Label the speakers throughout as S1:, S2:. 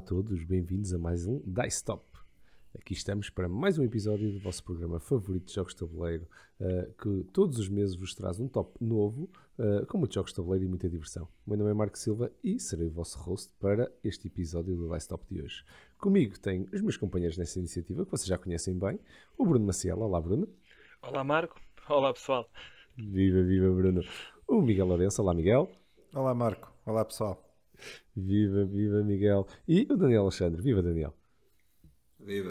S1: a todos, bem-vindos a mais um Dice Top. Aqui estamos para mais um episódio do vosso programa favorito de jogos de tabuleiro, uh, que todos os meses vos traz um top novo, uh, com muitos jogos de tabuleiro e muita diversão. O meu nome é Marco Silva e serei o vosso host para este episódio do Dice Top de hoje. Comigo tenho os meus companheiros nessa iniciativa, que vocês já conhecem bem, o Bruno Maciel. Olá, Bruno.
S2: Olá, Marco. Olá, pessoal.
S1: Viva, viva, Bruno. O Miguel Lourenço. Olá, Miguel.
S3: Olá, Marco. Olá, pessoal.
S1: Viva, viva Miguel. E o Daniel Alexandre. Viva Daniel.
S4: Viva.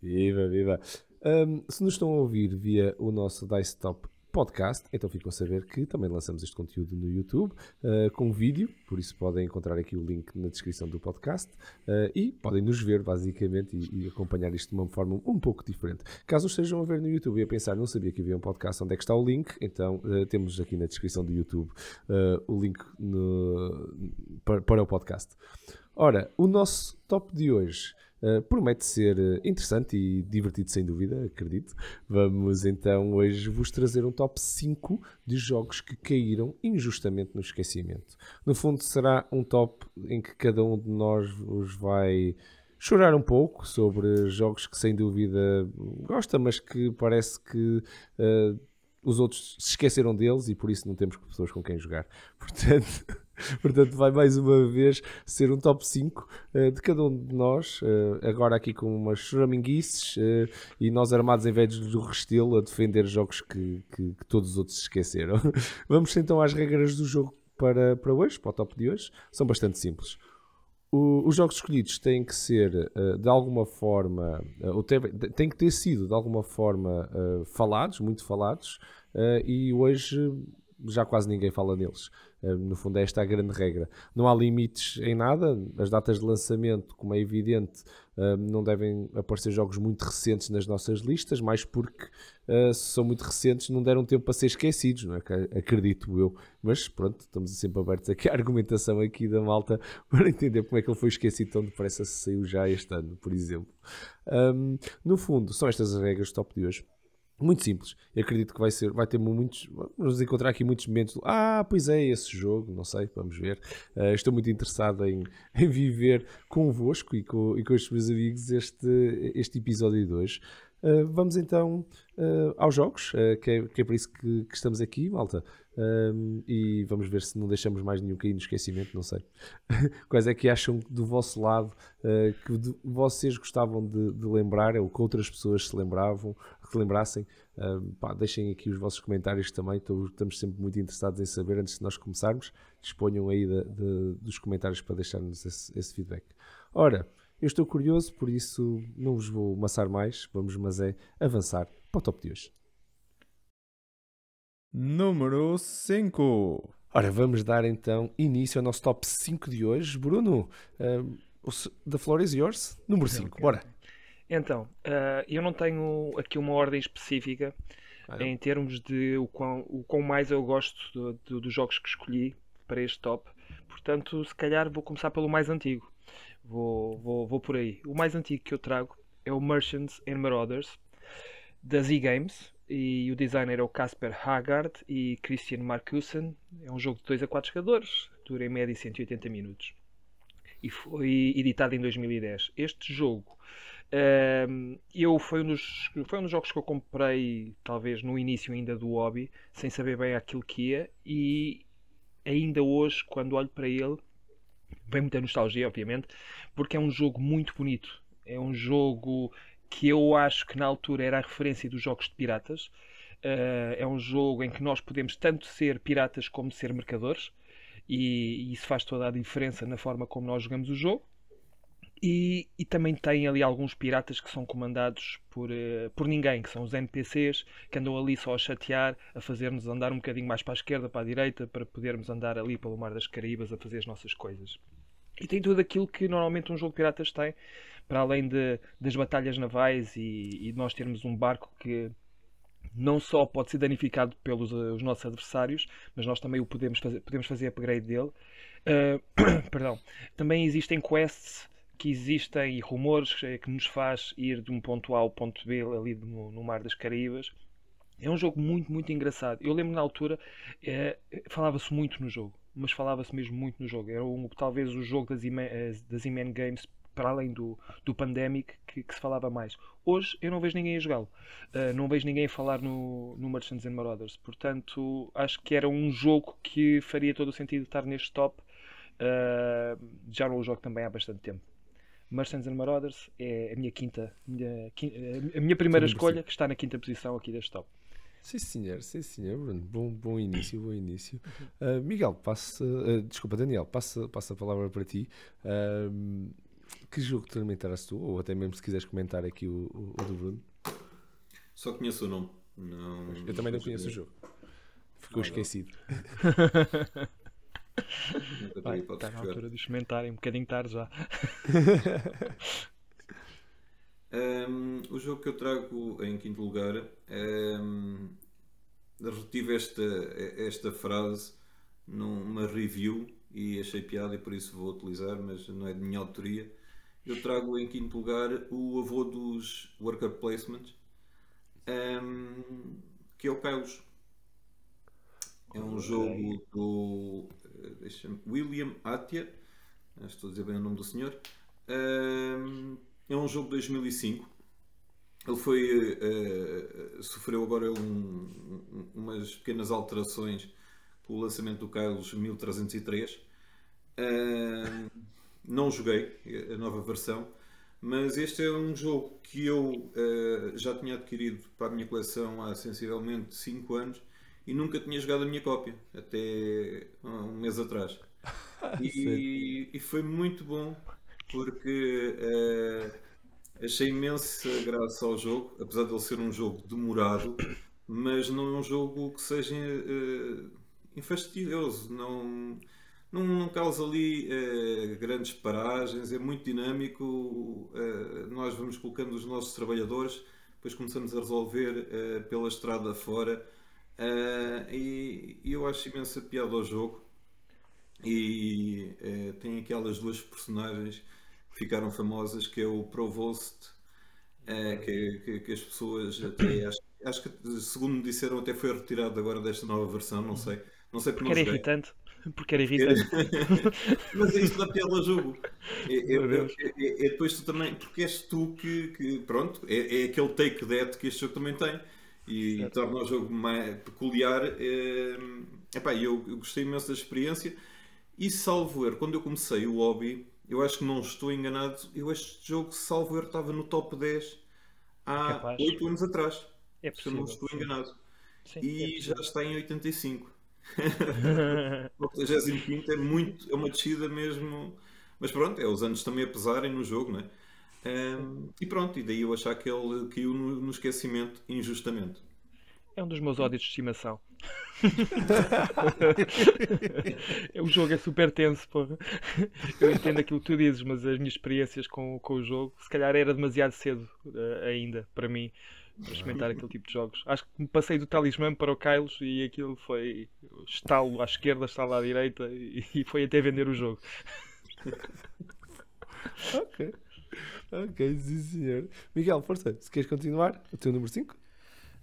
S1: Viva, viva. Um, se nos estão a ouvir via o nosso Dice Top podcast, então ficam a saber que também lançamos este conteúdo no YouTube uh, com vídeo, por isso podem encontrar aqui o link na descrição do podcast uh, e podem nos ver basicamente e, e, acompanhar isto de uma forma um pouco diferente. Caso estejam a ver no YouTube e a pensar, não sabia que havia um podcast, onde é que está o link? Então uh, temos aqui na descrição do YouTube o link no, para, para o podcast. Ora, o nosso top de hoje Uh, promete ser eh, interessante e divertido, sem dúvida, acredito. Vamos então hoje vos trazer um top 5 de jogos que caíram injustamente no esquecimento. No fundo, será um top em que cada um de nós vos vai chorar um pouco sobre jogos que, sem dúvida, gosta, mas que parece que. Uh, os outros se esqueceram deles e por isso não temos pessoas com quem jogar. Portanto, portanto vai mais uma vez ser um top 5 uh, eh, de cada um de nós, uh, agora aqui com umas choraminguices uh, e nós armados em vez do restelo a defender jogos que, que, que, todos os outros esqueceram. Vamos então às regras do jogo para, para hoje, para o top de hoje. São bastante simples. O, os jogos escolhidos têm que ser de alguma forma, ou têm que ter sido de alguma forma falados, muito falados, e hoje já quase ninguém fala neles. Eh, no fundo, é esta a grande regra. Não há limites em nada. As datas de lançamento, como é evidente, eh, não devem aparecer jogos muito recentes nas nossas listas, mais porque eh, se são muito recentes não deram tempo para ser esquecidos, não é? acredito eu. Mas pronto, estamos sempre abertos aqui à argumentação aqui da malta para entender como é que ele foi esquecido tão depressa se saiu já este ano, por exemplo. No fundo, são estas as regras top de hoje. Muito simples. Eu acredito que vai ser, vai ter muitos, vamos encontrar aqui muitos momentos. ah, pois é, esse jogo, não sei, vamos ver. Uh, estou muito interessado em, em viver convosco e com, e com os meus amigos este, este episódio de hoje. Uh, vamos então uh, aos jogos, que é, que, é, por isso que, que estamos aqui, malta. e vamos ver se não deixamos mais nenhum cair no esquecimento, não sei. Quais é que acham do vosso lado que de, vocês gostavam de, de lembrar, ou que outras pessoas se lembravam, que lembrassem. Uh, pá, deixem aqui os vossos comentários também, estamos sempre muito interessados em saber antes de nós começarmos. Disponham aí de, dos comentários para deixar-nos esse, esse, feedback. Ora, eu estou curioso, por isso não vos vou amassar mais, vamos, mas é avançar para o top de hoje.
S3: Número 5.
S1: Ora, vamos dar então início ao nosso top 5 de hoje. Bruno, uh, the floor is yours. Número 5, bora.
S2: Então, uh, eu não tenho aqui uma ordem específica ah, em termos de o quão, o quão mais eu gosto dos jogos que escolhi para este top. Portanto, se calhar vou começar pelo mais antigo. Vou, vou, vou por aí. O mais antigo que eu trago é o Merchants and Marauders da Z Games e o designer é o Casper Haggard e Christian Markusen. É um jogo de 2 a 4 jogadores, dura em média 180 minutos e foi editado em 2010. Este jogo eu foi um, dos, foi um dos jogos que eu comprei, talvez no início ainda do hobby, sem saber bem aquilo que ia, e ainda hoje, quando olho para ele, vem muita nostalgia, obviamente, porque é um jogo muito bonito. É um jogo que eu acho que na altura era a referência dos jogos de piratas. Uh, é um jogo em que nós podemos tanto ser piratas como ser mercadores, e, e isso faz toda a diferença na forma como nós jogamos o jogo. E, e, também tem ali alguns piratas que são comandados por, uh, por ninguém, que são os NPCs, que andam ali só a chatear, a fazer-nos andar um bocadinho mais para a esquerda, para a direita, para podermos andar ali pelo Mar das Caraíbas a fazer as nossas coisas. E tem tudo aquilo que normalmente um jogo de piratas tem, para além de, das batalhas navais e, e nós termos um barco que não só pode ser danificado pelos uh, os nossos adversários, mas nós também o podemos fazer, podemos fazer upgrade dele. Uh, perdão. Também existem quests que existem e rumores que nos faz ir de um ponto A ao ponto B ali no, no Mar das Caraíbas. É um jogo muito, muito engraçado. Eu lembro na altura, é, falava-se muito no jogo. Mas falava-se mesmo muito no jogo. Era um, talvez o jogo das Iman, das Iman Games para além do, do Pandemic, que, que, se falava mais. Hoje eu não vejo ninguém a jogá-lo. Uh, não vejo ninguém a falar no, no Merchants and Marauders. Portanto, acho que era um jogo que faria todo o sentido estar neste top. Uh, já não o jogo também há bastante tempo. Merchants and Marauders é a minha quinta, minha, a minha primeira escolha, que está na quinta posição aqui deste top.
S1: Sim, senhor, sim, senhor, Bruno. Bom, bom início, bom início. Uh, Miguel, passa, uh, desculpa, Daniel, passa, passa a palavra para ti. Uh, que jogo também terás tu? Ou até mesmo se quiseres comentar aqui o, o, o do Bruno.
S4: Só conheço o nome. Não,
S1: eu também não conheço o jogo. Ficou não, esquecido.
S2: Vai, está na altura de experimentarem, um bocadinho tarde já.
S4: um, o jogo que eu trago em quinto lugar um, retive esta, esta frase numa review e achei piada e por isso vou utilizar, mas não é de minha autoria. Eu trago em quinto lugar o avô dos worker placements, um, que é o Kylos. É um jogo do William Atia, estou a dizer bem o nome do senhor. Um, é um jogo de 2005. Ele foi uh, sofreu agora um, umas pequenas alterações com o lançamento do Kylos 1303. Uh, não joguei a nova versão, mas este é um jogo que eu uh, já tinha adquirido para a minha coleção há sensivelmente 5 anos e nunca tinha jogado a minha cópia, até um mês atrás. e, e, foi muito bom porque uh, achei imensa graça ao jogo, apesar de ele ser um jogo demorado, mas não é um jogo que seja uh, infastidioso, não, não, não causa ali uh, grandes paragens, é muito dinâmico. Uh, nós vamos colocando os nossos trabalhadores, depois começamos a resolver pela estrada fora e, e, eu acho imensa piada ao jogo. E tem aquelas duas personagens ficaram famosas, que é o Provost, uh, que, que, que, as pessoas até acho, acho, que segundo me disseram até foi retirado agora desta nova versão, não sei. Não sei
S2: porque era irritante. Porque era irritante.
S4: Mas é isso da piada jogo. É, é, é, é, depois tu também, porque és tu que, que pronto, é, é aquele take that que este jogo também tem e torna o jogo mais peculiar. É, epá, eu, eu gostei imenso da experiência e salvo erro, quando eu comecei o hobby, eu acho que não estou enganado, eu este jogo, salvo erro, estava no top 10 há Capaz. 8 anos atrás. É possível, se eu não estou enganado. Sim, e é já está em 85. o 85 é muito, é uma descida mesmo. Mas pronto, é os anos também a pesarem no jogo, não é? Um, e pronto, e daí eu achar que ele caiu no, no esquecimento injustamente.
S2: É um dos meus ódios de estimação. o jogo é super tenso, porra. Eu entendo aquilo que tu dizes, mas as minhas experiências com, com o jogo, se calhar era demasiado cedo uh, ainda para mim para experimentar aquele tipo de jogos. Acho que me passei do talismã para o Kylos e aquilo foi estalo à esquerda, estalo à direita e, e foi até vender o jogo.
S1: ok. ok, sim senhor. Miguel, força, se queres continuar, o teu número 5?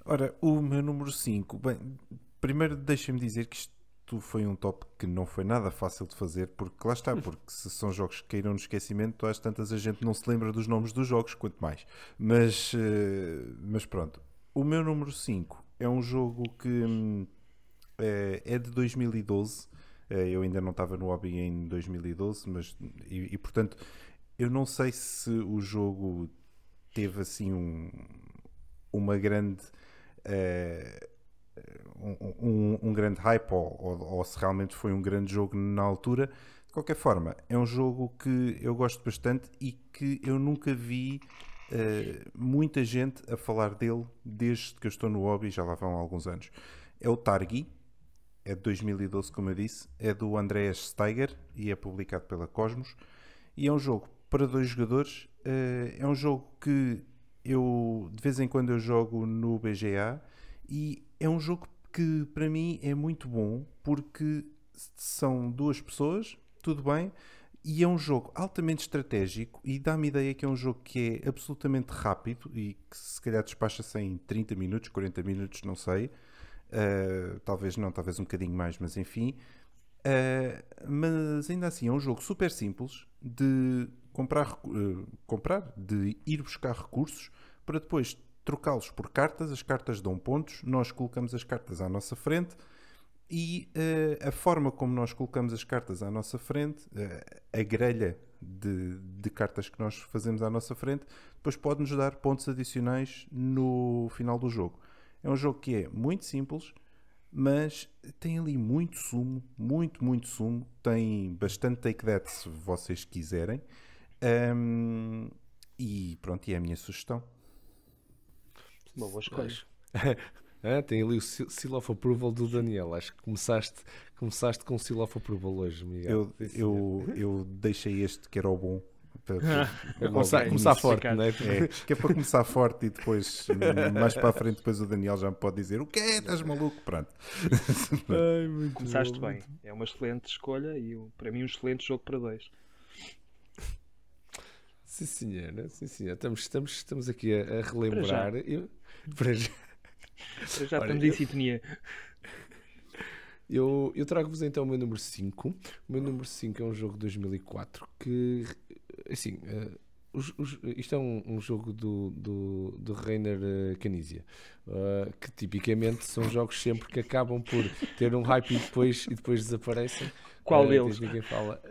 S3: Ora, o meu número 5. Bem, primeiro deixa-me dizer que isto foi um top que não foi nada fácil de fazer, porque lá está, porque se são jogos que caíram no esquecimento, às tantas a gente não se lembra dos nomes dos jogos, quanto mais. Mas, eh, mas pronto. O meu número 5 é um jogo que é, é de 2012. Eh, eu ainda não estava no hobby em 2012, mas e, e portanto eu não sei se o jogo teve assim um, uma grande um, um, um, grande hype ou, ou, ou, se realmente foi um grande jogo na altura. De qualquer forma, é um jogo que eu gosto bastante e que eu nunca vi uh, muita gente a falar dele desde que eu estou no hobby, já lá vão alguns anos. É o Targi, é de 2012, como eu disse, é do Andreas Steiger e é publicado pela Cosmos. E é um jogo para dois jogadores. Uh, é um jogo que eu de vez em quando eu jogo no BGA e é um jogo que para mim é muito bom porque são duas pessoas, tudo bem, e é um jogo altamente estratégico e dá-me ideia que é um jogo que é absolutamente rápido e que se calhar despacha-se em 30 minutos, 40 minutos, não sei. Uh, talvez não, talvez um bocadinho mais, mas enfim. Uh, mas ainda assim é um jogo super simples de comprar, uh, comprar, de ir buscar recursos para depois trocá-los por cartas. As cartas dão pontos, nós colocamos as cartas à nossa frente e uh, a forma como nós colocamos as cartas à nossa frente, a grelha de, de, cartas que nós fazemos à nossa frente, depois pode nos dar pontos adicionais no final do jogo. É um jogo que é muito simples, mas tem ali muito sumo, muito, muito sumo. Tem bastante take that se vocês quiserem. Um, e pronto, e é a minha sugestão.
S2: Uma boa escolha.
S1: ah, tem ali o seal of approval do Daniel. Acho que começaste, começaste com o seal of approval hoje, Miguel.
S3: Eu, eu, eu deixei este que era o bom
S1: para, para começar, começar forte, não é? é?
S3: Que é para começar forte e depois, mais para a frente, depois o Daniel já me pode dizer: O que é? Estás maluco? Pronto.
S2: Ai, Começaste bom. bem. É uma excelente escolha e para mim, um excelente jogo para dois.
S1: Sim, senhora, sim, senhora. Estamos, estamos, estamos aqui a, a relembrar. Para já, eu, para
S2: já. Para já Olha, estamos eu... em sintonia.
S1: Eu, eu trago-vos então o meu número 5. O meu número 5 é um jogo de 2004 que assim, uh, os, os, isto é um, um, jogo do, do, do Reiner uh, Canizia, uh, que tipicamente são jogos sempre que acabam por ter um hype e depois, e depois desaparecem.
S2: Qual uh, deles?
S1: Ninguém fala.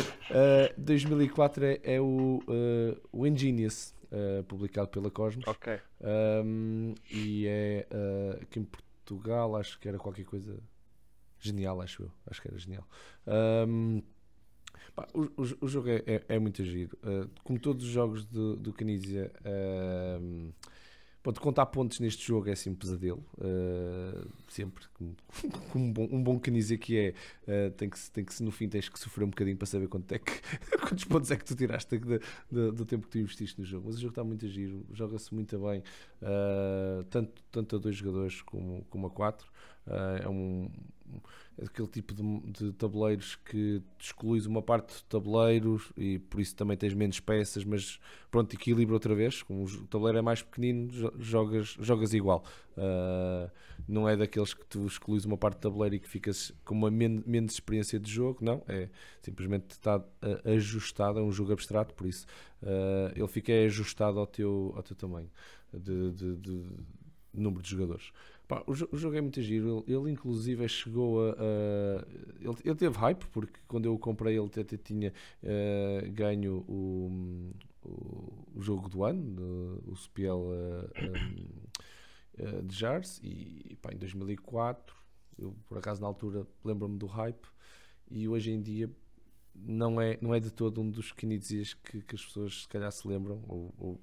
S1: 2004 é, é o, o Ingenious, publicado pela Cosmos.
S2: Ok.
S1: Um, e é aqui em Portugal, acho que era qualquer coisa genial, acho eu. Acho que era genial. Um, Pá, o, o, o, jogo é, é, é muito giro. Uh, como todos os jogos do, do Canizia, uh, pronto, contar pontos neste jogo é assim um pesadelo. Uh, sempre. Como, um bom, um Canizia que é, uh, tem, que, tem que, no fim, tens que sofrer um bocadinho para saber quanto é que, quantos pontos é que tu tiraste de, de, do tempo que tu investiste no jogo. Mas o jogo está muito giro, joga-se muito bem, tanto, tanto a dois jogadores como, como a quatro. É um é aquele tipo de, de, tabuleiros que excluís uma parte do tabuleiro e por isso também tens menos peças, mas pronto, equilibra outra vez. Como o tabuleiro é mais pequenino, jogas, jogas igual. Uh, não é daqueles que tu excluís uma parte do tabuleiro e que ficas com uma men menos experiência de jogo, não. É simplesmente está ajustado, é um jogo abstrato, por isso uh, ele fica ajustado ao teu, ao teu tamanho de, de, de número de jogadores. Pá, o, o, jogo é muito giro. Ele, ele inclusive é a. a ele, ele, teve hype, porque quando eu o comprei, ele até tinha uh, ganho o, o, o, jogo do ano, o Spiel uh, um, uh, de Jars. E pá, em 2004, eu por acaso na altura lembro-me do hype. E hoje em dia não é, não é de todo um dos Kinesias que, que as pessoas se calhar se lembram. Ou, ou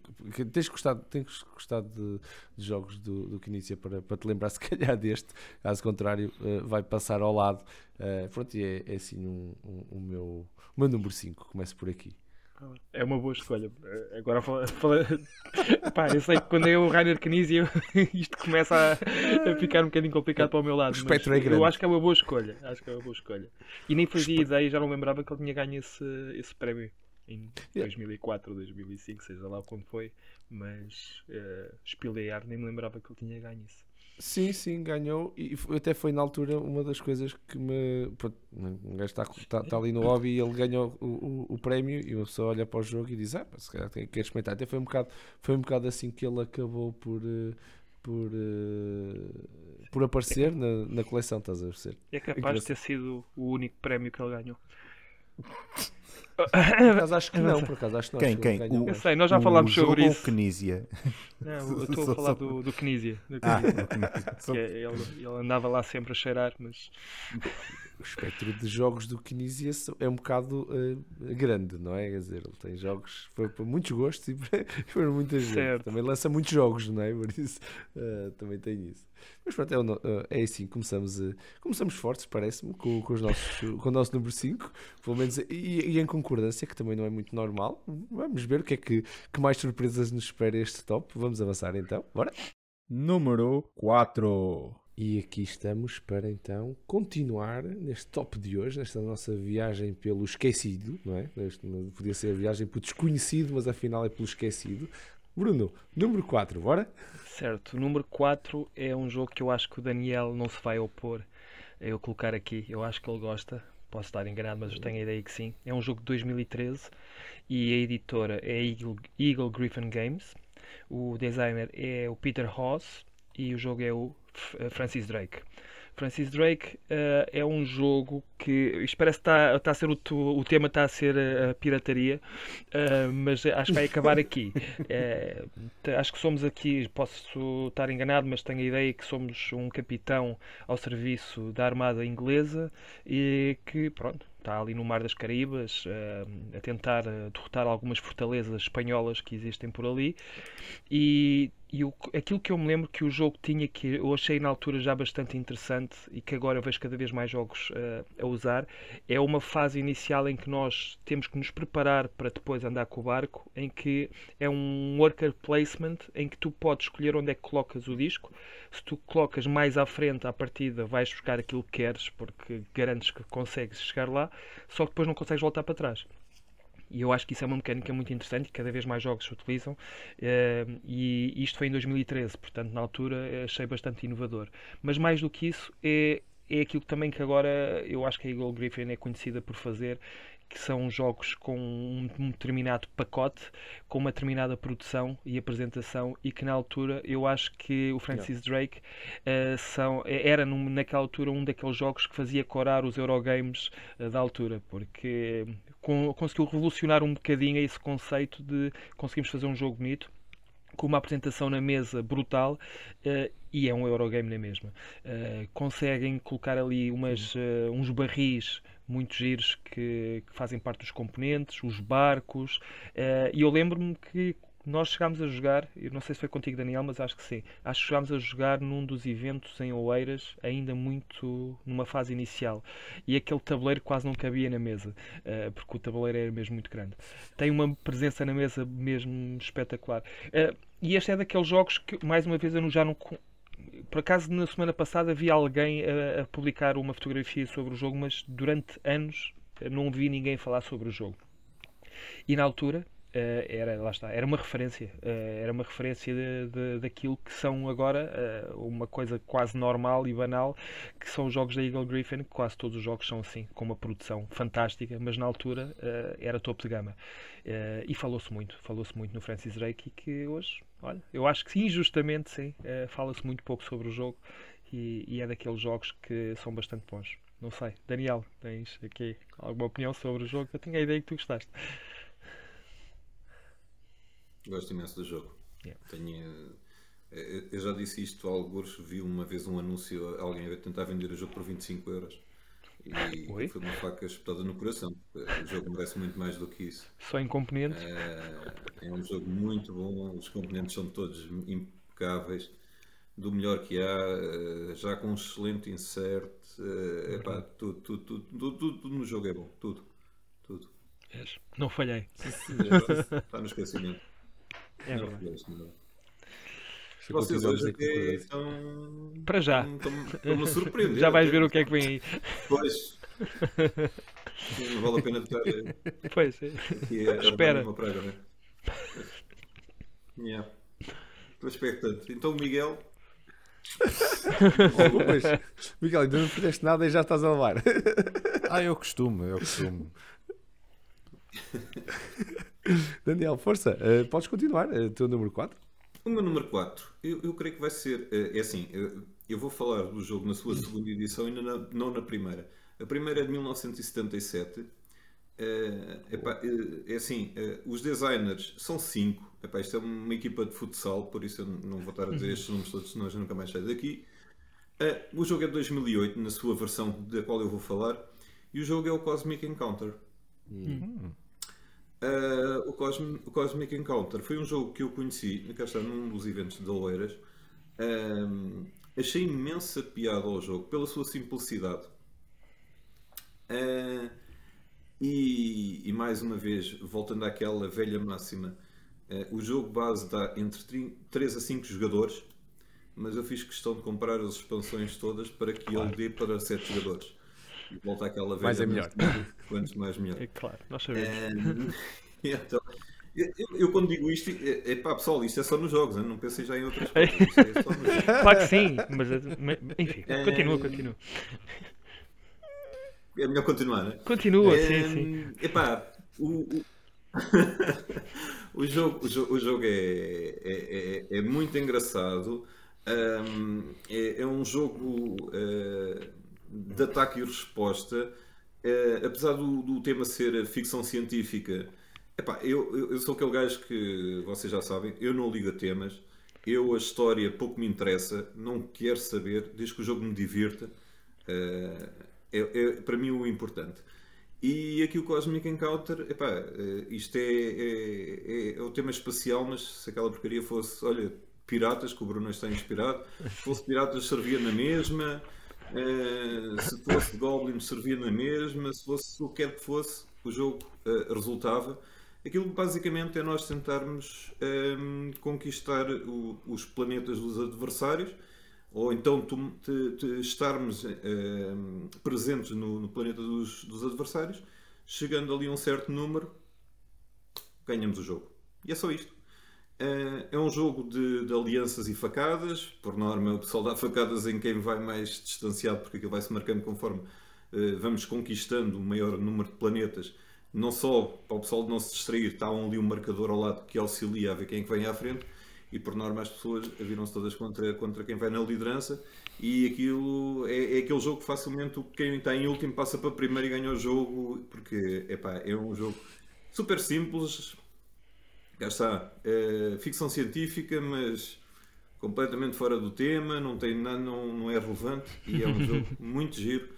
S1: tens gostado, tens gostado de, de jogos do, do Kinesia para, para te lembrar se calhar deste, caso contrário, uh, vai passar ao lado. Uh, pronto, e é, é assim um, um, um meu, o meu número 5, começo por aqui.
S2: É uma boa escolha. Agora fala, fala... Pá, eu sei que quando é o Rainer Knizia isto começa a, a, ficar um bocadinho complicado para o meu lado. O espectro é grande. Eu acho que é uma boa escolha. Acho que é uma boa escolha. E nem fazia ideia, já não lembrava que ele tinha ganho esse, esse prémio em 2004 ou 2005, seja lá quando foi. Mas uh, nem me lembrava que ele tinha ganho isso.
S1: Sim, sim, ganhou e até foi na altura uma das coisas que me. Pronto, um gajo está, está, está, ali no hobby e ele ganhou o, o, o, prémio e uma pessoa olha para o jogo e diz: Ah, se calhar tem que experimentar. Até foi um, bocado, foi um bocado assim que ele acabou por. Eh, por, uh, por aparecer na, na coleção, estás a perceber?
S2: É capaz de ter sido o único prémio que ele ganhou.
S1: Por acaso acho que não, por acaso acho que não.
S3: Quem, quem?
S2: O, eu sei, nós já falámos sobre isso.
S3: Knizia?
S2: Não, eu estou a falar do, do Knizia. Do Ah, que é, ele, ele andava lá sempre a cheirar, mas
S1: o espectro de jogos do Kinesia é um bocado uh, grande, não é? Quer dizer, ele tem jogos para, para muitos gostos e para, para muita gente. Certo. Também lança muitos jogos, não é? Por isso uh, também tem isso. Mas pronto, é, uh, é assim, começamos, começamos fortes, parece-me, com, com, os nossos, com o nosso número 5, pelo menos, e, e, em concordância, que também não é muito normal. Vamos ver o que é que, que mais surpresas nos espera este top. Vamos avançar então, bora? Número 4. E aqui estamos para então continuar neste top de hoje, nesta nossa viagem pelo esquecido, não é? Podia ser a viagem pelo desconhecido, mas afinal é pelo esquecido. Bruno, número 4, bora?
S2: Certo, o número 4 é um jogo que eu acho que o Daniel não se vai opor. eu colocar aqui. Eu acho que ele gosta. Posso estar enganado, mas eu tenho a ideia que sim. É um jogo de 2013 e a editora é Eagle, Eagle Griffin Games. O designer é o Peter Hoss e o jogo é o Francis Drake. Francis Drake uh, é um jogo que isto parece que está, está a ser o, o tema está a ser a, pirataria, uh, mas acho que vai acabar aqui. É, acho que somos aqui, posso estar enganado, mas tenho a ideia que somos um capitão ao serviço da Armada Inglesa e que pronto está ali no Mar das Caraíbas uh, a tentar derrotar algumas fortalezas espanholas que existem por ali e, e o, aquilo que eu me lembro que o jogo tinha que eu achei na altura já bastante interessante e que agora vejo cada vez mais jogos uh, a usar é uma fase inicial em que nós temos que nos preparar para depois andar com o barco em que é um worker placement em que tu podes escolher onde é que colocas o disco se tu colocas mais à frente à partida vais buscar aquilo que queres porque garantes que consegues chegar lá só que depois não consegues voltar para trás. E eu acho que isso é uma mecânica muito interessante e cada vez mais jogos utilizam. Uh, e isto foi em 2013, portanto, na altura achei bastante inovador. Mas mais do que isso, é, é aquilo também que agora eu acho que a Eagle Griffin é conhecida por fazer, que são jogos com um, determinado pacote, com uma determinada produção e apresentação, e que na altura eu acho que o Francis Drake uh, são, era num, naquela altura um daqueles jogos que fazia corar os Eurogames uh, da altura, porque com, conseguiu revolucionar um bocadinho esse conceito de conseguimos fazer um jogo bonito com uma apresentação na mesa brutal uh, e é um Eurogame na mesma. Uh, conseguem colocar ali umas, uh, uns barris muito giros que, que, fazem parte dos componentes, os barcos, e eu lembro-me que nós chegámos a jogar, eu não sei se foi contigo, Daniel, mas acho que sim. Acho que chegámos a jogar num dos eventos em Oeiras, ainda muito numa fase inicial. E aquele tabuleiro quase não cabia na mesa, uh, porque o tabuleiro era mesmo muito grande. Tem uma presença na mesa mesmo espetacular. Uh, e este é daqueles jogos que, mais uma vez, eu já não. Por acaso, na semana passada, vi alguém a, a publicar uma fotografia sobre o jogo, mas durante anos não vi ninguém falar sobre o jogo. E na altura, Uh, era, lá está, era uma referência, uh, era uma referência de, de, daquilo que são agora uma coisa quase normal e banal, que são os jogos da Eagle Griffin, quase todos os jogos são assim, com uma produção fantástica, mas na altura era topo de gama. e falou-se muito, falou-se muito no Francis Drake que hoje, olha, eu acho que injustamente sim, fala-se muito pouco sobre o jogo e, e é daqueles jogos que são bastante bons. Não sei, Daniel, tens aqui alguma opinião sobre o jogo? Eu tinha a ideia que tu gostaste.
S4: Gosto imenso do jogo. Yeah. Tenho, eh, eu já disse isto a alguns, vi uma vez um anúncio, alguém a tentar vender o jogo por 25 euros. E Oi? foi uma faca espetada no coração. O jogo merece muito mais do que isso.
S2: Só em componentes?
S4: É, é um jogo muito bom, os componentes são todos impecáveis, do melhor que há, eh, já com um excelente insert. Eh, epá, tudo, tudo, tudo, tudo, tudo no jogo é bom, tudo. tudo.
S2: Não falhei.
S4: Está no esquecimento.
S2: É verdade.
S4: Não, Vocês hoje até
S2: estão. Para já.
S4: Estão-me surpreender.
S2: Já vais ver o que é que vem aí.
S4: Pois. Não vale a pena estar.
S2: Pois. É. Espera.
S4: Uma praga, né? yeah. Estou expectante. Então, Miguel.
S1: Miguel, ainda não fizeste nada e já estás a levar.
S3: ah, eu costumo, eu costumo.
S1: Daniel, força, uh, podes continuar, uh, teu número 4.
S4: O meu número 4, eu, eu creio que vai ser, uh, é assim, eu vou falar do jogo na sua segunda edição e não na, não na primeira. A primeira é de 1977. Epá, é assim, os designers são cinco. Epá, isto é uma equipa de futsal, por isso eu não vou estar a dizer estes números todos, senão eu nunca mais saio daqui. o jogo é de 2008, na sua versão da qual eu vou falar, e o jogo é o Cosmic Encounter. Hum. Uh, o, Cosmic, o, Cosmic, Encounter foi um jogo que eu conheci, cá está, num dos eventos de Oeiras. Uh, achei imensa piada ao jogo pela sua simplicidade. Uh, e, e, mais uma vez, voltando àquela velha máxima, o jogo base dá entre 3 a 5 jogadores, mas eu fiz questão de comprar as expansões todas para que claro. ele dê para 7 jogadores. Volta àquela velha.
S1: Mais é melhor.
S4: Quanto mais melhor.
S2: É claro, nós sabemos.
S4: então, Eu, eu, quando digo isto, é, é pá, pessoal, isto é só nos jogos, não pensei já em outras coisas. É só nos jogos.
S2: Claro que sim, mas enfim, continua, continua.
S4: É melhor continuar, não é?
S2: Continua, é, sim, sim.
S4: Epá, o, o... o, jogo, o jogo, o jogo é, é, é, é muito engraçado. Um, é, é, um jogo uh, de ataque e resposta. Uh, apesar do, do, tema ser ficção científica, epá, eu, eu, sou aquele gajo que vocês já sabem, eu não ligo a temas. Eu a história pouco me interessa, não quero saber, desde que o jogo me divirta. Uh, é, é, para mim o importante. E aqui o Cosmic Encounter, epá, eh, isto é, é, é, é o tema espacial, mas se aquela porcaria fosse, olha, piratas, que o Bruno está inspirado, se fosse piratas servia na mesma, uh, se fosse Goblin servia na mesma, se fosse o que quer que fosse, o jogo uh, resultava. Aquilo basicamente é nós tentarmos um, conquistar o, os planetas dos adversários ou então tu, te, te estarmos eh, presentes no, no planeta dos, dos, adversários, chegando ali a um certo número, ganhamos o jogo. E é só isto. Eh, é um jogo de, de, alianças e facadas. Por norma, o pessoal dá facadas em quem vai mais distanciado, porque aquilo vai se marcando conforme eh, vamos conquistando o maior número de planetas. Não só para o pessoal não se distrair, está ali um marcador ao lado que auxilia a ver quem é que vem à frente e por norma as pessoas viram-se todas contra, contra quem vai na liderança e aquilo é, é, aquele jogo que facilmente quem está em último passa para primeiro e ganha o jogo porque epá, é um jogo super simples já está é ficção científica mas completamente fora do tema não tem nada não, não é relevante e é um jogo muito giro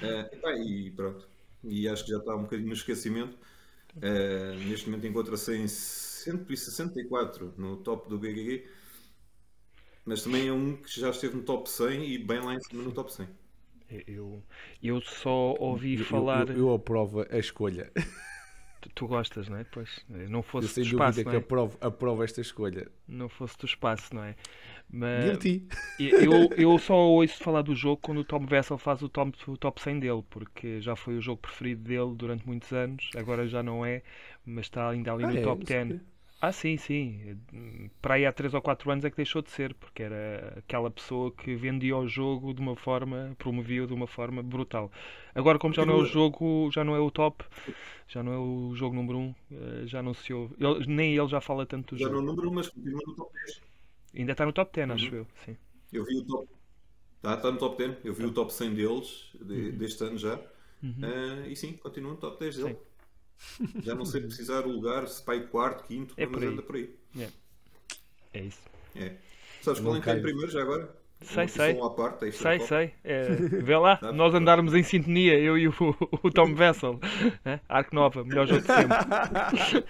S4: é, epá, e pronto e acho que já está um bocadinho no esquecimento é, neste momento encontra-se em 164 no top do BGG, mas também é um que já esteve no top 100 e bem lá em cima no top 100.
S2: Eu, eu só ouvi eu, falar.
S1: Eu, eu, aprovo a escolha.
S2: Tu, tu, gostas, não é? Pois, não fosse
S1: eu sem
S2: do espaço.
S1: Dúvida
S2: é?
S1: que aprovo, aprovo esta escolha.
S2: Não fosse do espaço, não é? Mas
S1: Guilty.
S2: Eu, eu só ouço falar do jogo quando o Tom Vessel faz o top, o top 100 dele, porque já foi o jogo preferido dele durante muitos anos, agora já não é, mas está ainda ali ah, no é, top 10. Ah, sim, sim. Para aí há 3 ou 4 anos é que deixou de ser, porque era aquela pessoa que vendia o jogo de uma forma, promovia de uma forma brutal. Agora, como já não é o jogo, já não é o top, já não é o jogo número 1, eh, já não se ouve. Ele, nem ele já fala tanto do
S4: já
S2: jogo.
S4: Já não é o número 1, mas continua no top 10.
S2: Ainda está no top 10, uhum. acho eu. Sim.
S4: Eu vi o top. Está, está no top 10. Eu vi tá. o top 100 deles, de, uhum. deste ano já. Uhum. Uh, e sim, continua no top 10 dele. Sim. Já não sei precisar o lugar, se vai quarto, quinto,
S2: é mas
S4: anda por aí.
S2: É, é isso.
S4: É. Sabes qual é que é primeiro já agora?
S2: Sei, sei.
S4: Parte,
S2: sei, sei. É, vê lá, nós andarmos em sintonia, eu e o, o Tom Vessel. É? Arco Nova, melhor jogo de sempre.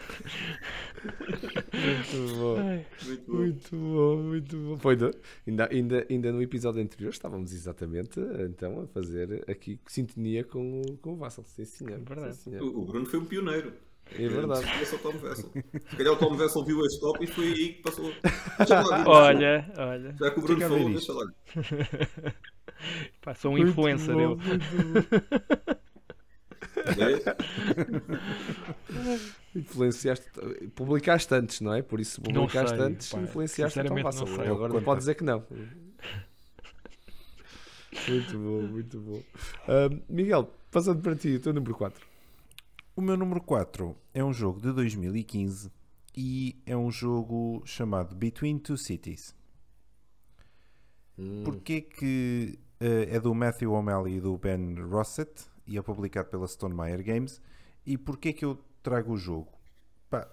S1: Muito bom. muito bom. Muito bom, muito bom. Foi do, ainda, ainda, ainda no episódio anterior estávamos exatamente então a fazer aqui sintonia com, o, com o Vassal. Sim, senhor.
S2: É verdade.
S4: Sim, senhor. O, o Bruno foi um pioneiro.
S1: É verdade.
S4: Se Tom Vessel. Se calhar o Tom Vessel viu este top e foi aí que passou.
S2: olha, olha.
S4: Já que o Bruno falou, deixa lá.
S2: Passou um influencer dele.
S1: Influenciaste, publicaste antes, não é? Por isso publicaste sei, antes, pá, influenciaste então. Não Agora não pode dizer que não. muito bom, muito bom. Uh, Miguel, passando para ti, o teu número 4.
S3: O meu número 4 é um jogo de 2015 e é um jogo chamado Between Two Cities. Hum. Porquê que uh, é do Matthew O'Malley e do Ben Rossett e é publicado pela Stone Meyer Games e porquê que eu trago o jogo? Pá,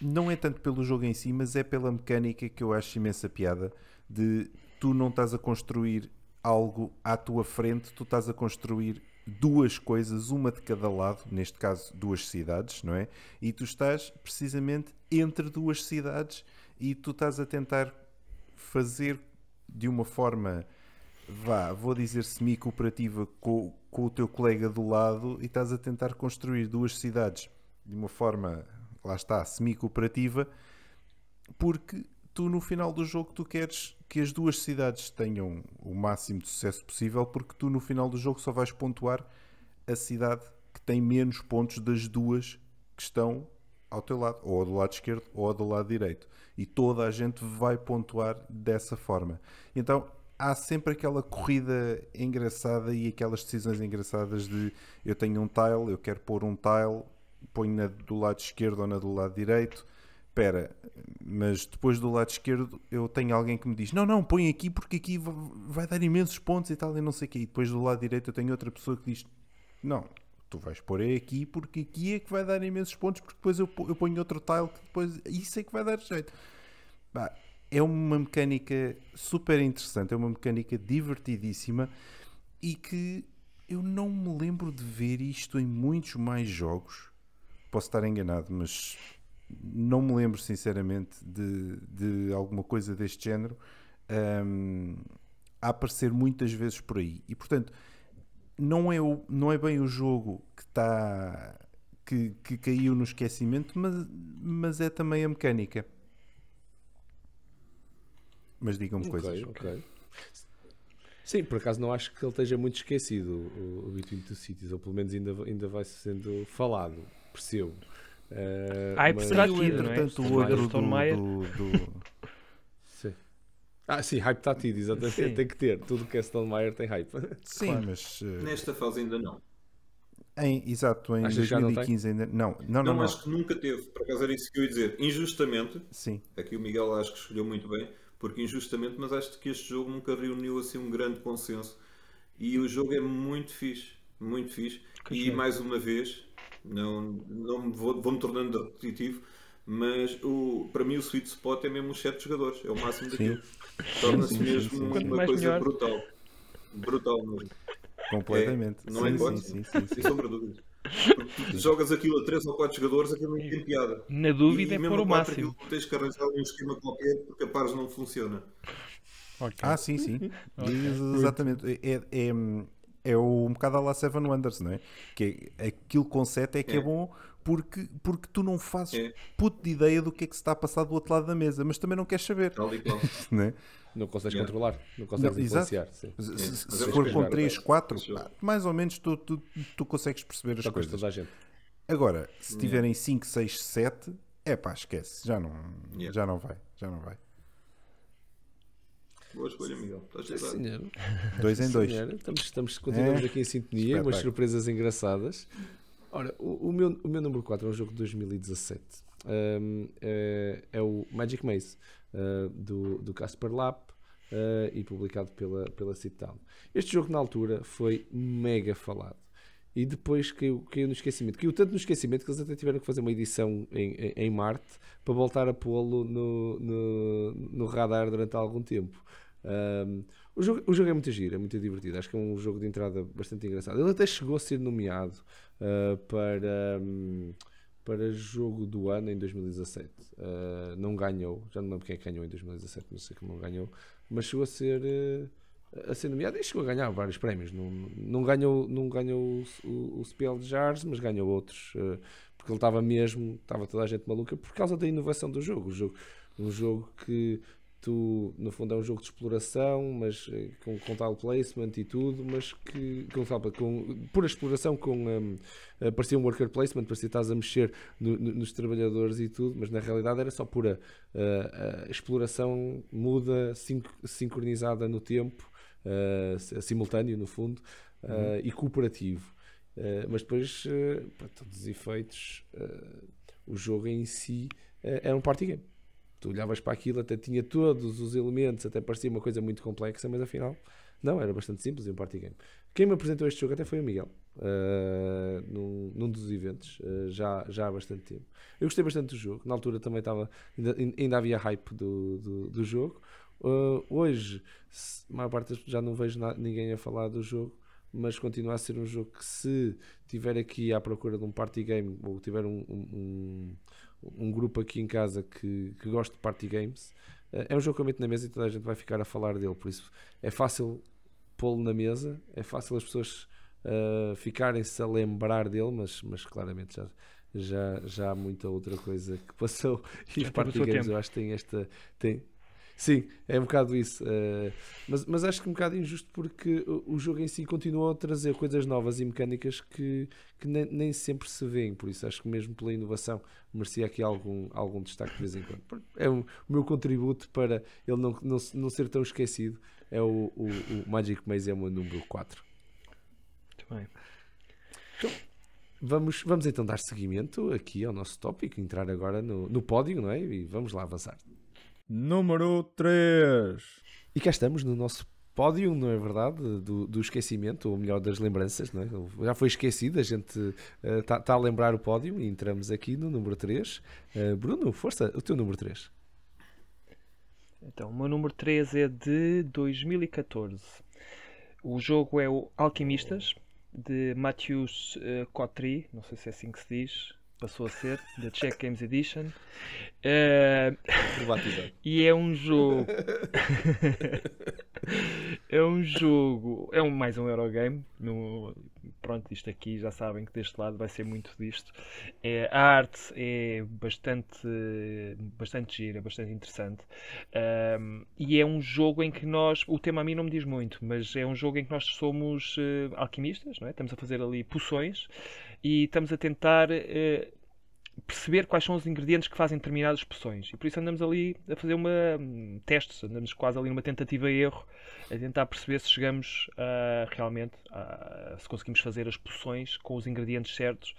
S3: não é tanto pelo jogo em si, mas é pela mecânica que eu acho imensa piada de tu não estás a construir algo à tua frente, tu estás a construir duas coisas, uma de cada lado, neste caso duas cidades, não é? E tu estás precisamente entre duas cidades e tu estás a tentar fazer de uma forma, vá, vou dizer semi-cooperativa com, com o teu colega do lado e estás a tentar construir duas cidades de uma forma, lá está, semi-cooperativa, porque tu no final do jogo tu queres que as duas cidades tenham o máximo de sucesso possível, porque tu no final do jogo só vais pontuar a cidade que tem menos pontos das duas que estão ao teu lado, ou do lado esquerdo ou do lado direito. E toda a gente vai pontuar dessa forma. Então há sempre aquela corrida engraçada e aquelas decisões engraçadas de eu tenho um tile, eu quero pôr um tile, ponho na do lado esquerdo ou na do lado direito. Espera, mas depois do lado esquerdo eu tenho alguém que me diz: Não, não, põe aqui porque aqui vai dar imensos pontos e tal, e não sei o quê. E depois do lado direito eu tenho outra pessoa que diz: Não, tu vais pôr aqui porque aqui é que vai dar imensos pontos, porque depois eu, eu ponho outro tile que depois isso é que vai dar jeito. Bah, é uma mecânica super interessante, é uma mecânica divertidíssima e que eu não me lembro de ver isto em muitos mais jogos. Posso estar enganado, mas não me lembro sinceramente de, de alguma coisa deste género um, a aparecer muitas vezes por aí. E portanto, não é, o, não é bem o jogo que está que, que caiu no esquecimento, mas, mas é também a mecânica. Mas digam-me okay, coisas.
S1: Okay. Sim, por acaso não acho que ele esteja muito esquecido, o, o Between Two Cities, ou pelo menos ainda, ainda vai sendo falado, percebo.
S2: Uh, Hype mas... será tido, não é? o outro do, do, do...
S1: Sim. Ah, sim, hype está tido, exatamente. Sim. Tem que ter. Tudo que é Stone Meyer tem hype.
S3: Sim, claro. mas. Uh...
S4: Nesta fase ainda não.
S3: Em, exato, em Achas 2015 ainda. Não, não, não. Não,
S4: acho que nunca teve. Por acaso era isso que eu ia dizer. Injustamente.
S3: Sim.
S4: Aqui o Miguel acho que escolheu muito bem porque injustamente, mas acho que este jogo nunca reuniu assim um grande consenso. E o jogo é muito fixe, muito fixe. Que e mais uma vez, não, não vou, vou me tornando repetitivo, mas o, para mim o sweet spot é mesmo os 7 jogadores, é o máximo daquilo. Torna-se mesmo sim, sim. uma coisa melhor. brutal. Brutal mesmo.
S3: Completamente.
S4: É, não é hipótese, sim, sim, sim, sem sombra de jogas aquilo a 3 ou 4 jogadores, aquilo não tem piada.
S2: Na dúvida e, é por o máximo.
S4: Tens que arranjar um esquema qualquer porque a pares não funciona.
S3: Okay. Ah, sim, sim. okay. Exatamente. É, é, é o, um bocado a lá Seven Wonders, não é? Que é, aquilo com 7 é que é. é bom porque, porque tu não fazes é. puto de ideia do que é que se está a passar do outro lado da mesa, mas também não queres saber.
S4: Tal e qual.
S3: é?
S1: Não consegues yeah. controlar, não consegues não, influenciar. Sim.
S3: Se, se, se for com 3, 4, mais ou menos tu, tu, tu consegues perceber as coisas.
S1: Toda a gente.
S3: Agora, se tiverem 5, 6, 7, é pá, esquece, já não, yeah. já não vai, já não vai.
S4: Boa escolha, Miguel. Estás
S1: a senhor.
S3: Dois em dois.
S1: Estamos, estamos, continuamos é. aqui em sintonia, umas surpresas engraçadas. Ora, o, o, meu, o meu número 4 é um jogo de 2017. Um, é, é, o Magic Maze uh, do, do Casper Lap uh, e publicado pela, pela Citadel. Este jogo, na altura, foi mega falado. E depois caiu, caiu no esquecimento. Caiu tanto no esquecimento que eles até tiveram que fazer uma edição em, em, em Marte para voltar a pô-lo no, no, no, radar durante algum tempo. Um, o, jogo, o jogo é muito giro, é muito divertido. Acho que é um jogo de entrada bastante engraçado. Ele até chegou a ser nomeado uh, para. Um, para jogo do ano em 2017. Uh, não ganhou, já não lembro quem é que ganhou em 2017, não sei como não ganhou, mas chegou a ser, uh, a ser nomeado e chegou a ganhar vários prémios. Não, não ganhou, não ganhou o, o, o de Jars, mas ganhou outros, uh, porque ele estava mesmo, estava toda a gente maluca por causa da inovação do jogo. O jogo um jogo que tu, no fundo, é um jogo de exploração, mas eh, com, com tile placement e tudo, mas que, com, com, por exploração, com um, eh, parecia um worker placement, parecia que estás a mexer no, no, nos trabalhadores e tudo, mas na realidade era só pura uh, exploração muda, sin sincronizada no tempo, uh, simultâneo, no fundo, uh, uhum. e cooperativo. mas depois, para todos os efeitos, o jogo em si é um party game tu olhavas para aquilo, até tinha todos os elementos, até parecia uma coisa muito complexa, mas afinal, não, era bastante simples e um party game. Quem me apresentou este jogo até foi o Miguel, uh, num, num, dos eventos, uh, já, já há bastante tempo. Eu gostei bastante do jogo, na altura também estava, ainda, ainda havia hype do, do, do jogo. Uh, hoje, a maior parte já não vejo ninguém a falar do jogo, mas continua a ser um jogo que se tiver aqui à procura de um party game ou tiver um, um, um grupo aqui em casa que, que gosta de party games, uh, é um jogo que eu meto na mesa e toda a gente vai ficar a falar dele, por isso é fácil pô-lo na mesa, é fácil as pessoas uh, ficarem-se a lembrar dele, mas, mas claramente já, já, já há muita outra coisa que passou e os party games tempo. eu acho que têm esta, têm, Sim, é um bocado isso. Uh, mas, mas acho que é um bocado injusto porque o, o, jogo em si continua a trazer coisas novas e mecânicas que, que nem, nem, sempre se vêem. Por isso acho que mesmo pela inovação merecia aqui algum, algum destaque de vez em quando. É um, o meu contributo para ele não, não, não ser tão esquecido. É o, o, o Magic Maze é o número 4.
S2: Muito bem.
S1: Então, vamos, vamos então dar seguimento aqui ao nosso tópico, entrar agora no, no pódio, não é? E vamos lá avançar.
S3: Número 3.
S1: E cá estamos no nosso pódio, não é verdade? Do, do esquecimento, ou melhor, das lembranças, não é? Já foi esquecido, a gente está uh, tá a lembrar o pódio e entramos aqui no número 3. Uh, eh, Bruno, força, o teu número 3.
S2: Então, o meu número 3 é de 2014. O jogo é o Alquimistas, de Matthews uh, Cotry, não sei se é assim que se diz, passou a ser, da Czech Games Edition. Uh, e é um jogo. é um jogo. É um, mais um Eurogame. No, pronto, isto aqui já sabem que deste lado vai ser muito disto. É, a arte é bastante, bastante gira, bastante interessante. Um, e é um jogo em que nós. O tema a mim não me diz muito, mas é um jogo em que nós somos uh, alquimistas, não é? estamos a fazer ali poções e estamos a tentar uh, perceber quais são os ingredientes que fazem determinadas poções. E por isso andamos ali a fazer uma um, testes, andamos quase ali numa tentativa erro, a tentar perceber se chegamos uh, realmente a, se conseguimos fazer as poções com os ingredientes certos.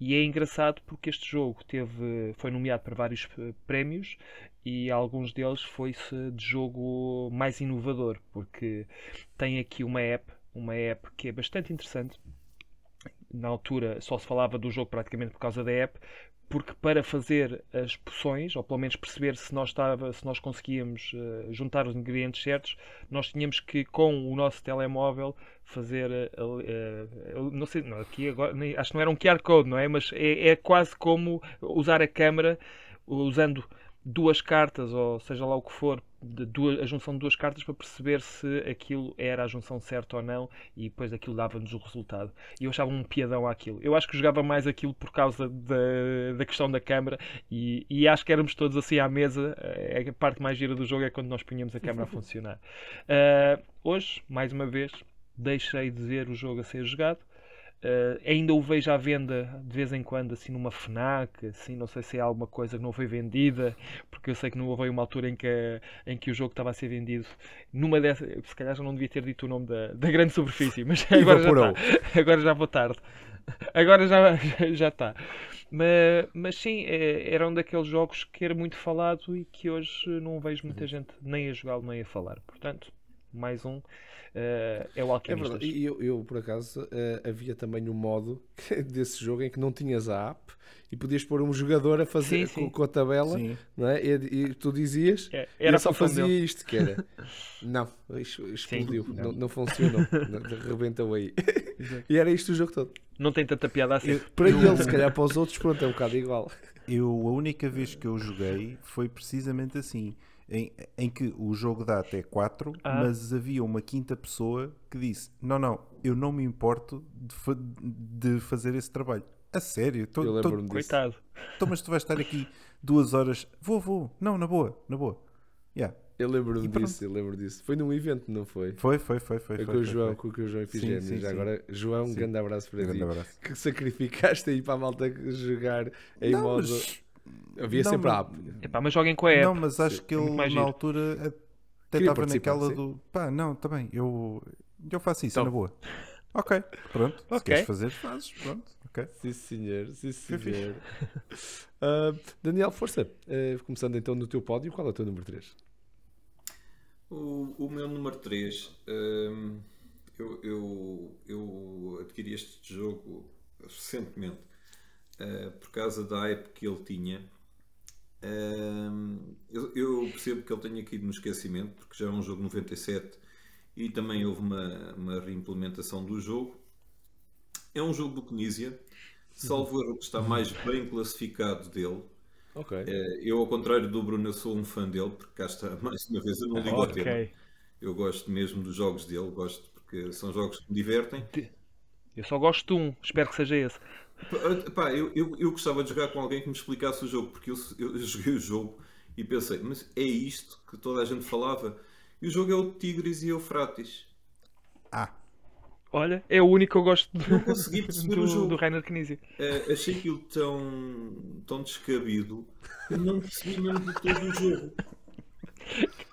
S2: E é engraçado porque este jogo teve, foi nomeado para vários eh, prémios e alguns deles foi-se de jogo mais inovador, porque tem aqui uma app, uma app que é bastante interessante, na altura só se falava do jogo praticamente por causa da app, porque para fazer as poções, ou pelo menos perceber se nós, estava, se nós conseguíamos uh, juntar os ingredientes certos, nós tínhamos que, com o nosso telemóvel, fazer. Uh, uh, não sei, não, aqui agora, acho que não era um QR Code, não é? Mas é, é quase como usar a câmera usando duas cartas, ou seja lá o que for, duas, a junção de duas cartas para perceber se aquilo era a junção certa ou não e depois aquilo dava-nos o resultado. E eu achava um piadão aquilo. Eu acho que jogava mais aquilo por causa da, da questão da câmara e, e acho que éramos todos assim à mesa. É, a parte mais gira do jogo é quando nós punhamos a câmara a funcionar. Uh, hoje, mais uma vez, deixei de ver o jogo a ser jogado Uh, ainda o vejo à venda de vez em quando, assim numa FNAC, assim, não sei se é alguma coisa que não foi vendida, porque eu sei que não houve uma altura em que, em que o jogo estava a ser vendido numa dessas. Se calhar já não devia ter dito o nome da, da grande superfície, mas agora já, está. agora já vou tarde. Agora já, já está. Mas, mas sim, é, era um daqueles jogos que era muito falado e que hoje não vejo muita uhum. gente nem a jogá-lo nem a falar. Portanto, mais um uh, é o Alquimistas. É
S1: verdade. E eu, eu, por acaso, uh, havia também um modo desse jogo em que não tinhas a app e podias pôr um jogador a fazer sim, sim. Com, com, a tabela não é? e, e tu dizias é, era e só fazia dele. isto que era não, explodiu sim, não. não. não funcionou rebentou aí e era isto o jogo todo
S2: não tem tanta piada assim eu,
S1: para ele, se calhar para os outros pronto, é um bocado igual
S3: eu, a única vez que eu joguei foi precisamente assim em, em que o jogo dá até 4, ah. mas havia uma quinta pessoa que disse: Não, não, eu não me importo de, fa de fazer esse trabalho. A sério?
S1: Tô, eu lembro-me
S2: disso. Coitado.
S3: Então, mas tu vais estar aqui duas horas. Vou, vou. Não, na boa, na boa. Yeah.
S1: Eu lembro-me disso, eu lembro disso. Foi num evento, não foi?
S3: Foi, foi, foi. foi,
S1: foi
S3: com,
S1: o João, foi. com o João. Já sim. agora, João, um grande abraço para um ti. Abraço. Que sacrificaste aí para a malta jogar em não, modo. Mas Havia não, sempre a app.
S2: Epá, mas joguem com a app.
S3: Não, mas acho que ele na altura até estava naquela sim. do pá, não, também, tá eu, eu faço isso, então. na boa. Ok, pronto. Okay. Se queres fazer, fazes, pronto. Okay.
S1: Sim, senhor, sim, senhor. uh, Daniel, força. Uh, começando então no teu pódio, qual é o teu número 3?
S4: O, o meu número 3, um, eu, eu, eu adquiri este jogo recentemente uh, por causa da hype que ele tinha. Uh, eu, eu, percebo que ele tenha caído no esquecimento, porque já é um jogo 97 e também houve uma, uma reimplementação do jogo. É um jogo do Knizia, salvo erro que está mais bem classificado dele.
S1: Okay.
S4: Uh, eu, ao contrário do Bruno, sou um fã dele, porque cá está, mais uma vez, eu não ligo okay. ao tema. Eu gosto mesmo dos jogos dele, gosto porque são jogos que me divertem.
S2: Eu só gosto de um, espero que seja esse.
S4: Pá, eu, eu, eu, gostava de jogar com alguém que me explicasse o jogo, porque eu, eu joguei o jogo e pensei, mas é isto que toda a gente falava? E o jogo é o Tigres e Eufrates.
S3: Ah,
S2: Olha, é o único que eu gosto do,
S4: Não consegui perceber
S2: do,
S4: o jogo.
S2: do Rainer Knizia.
S4: Eh, achei aquilo tão, tão descabido que não percebi mesmo de todo o jogo.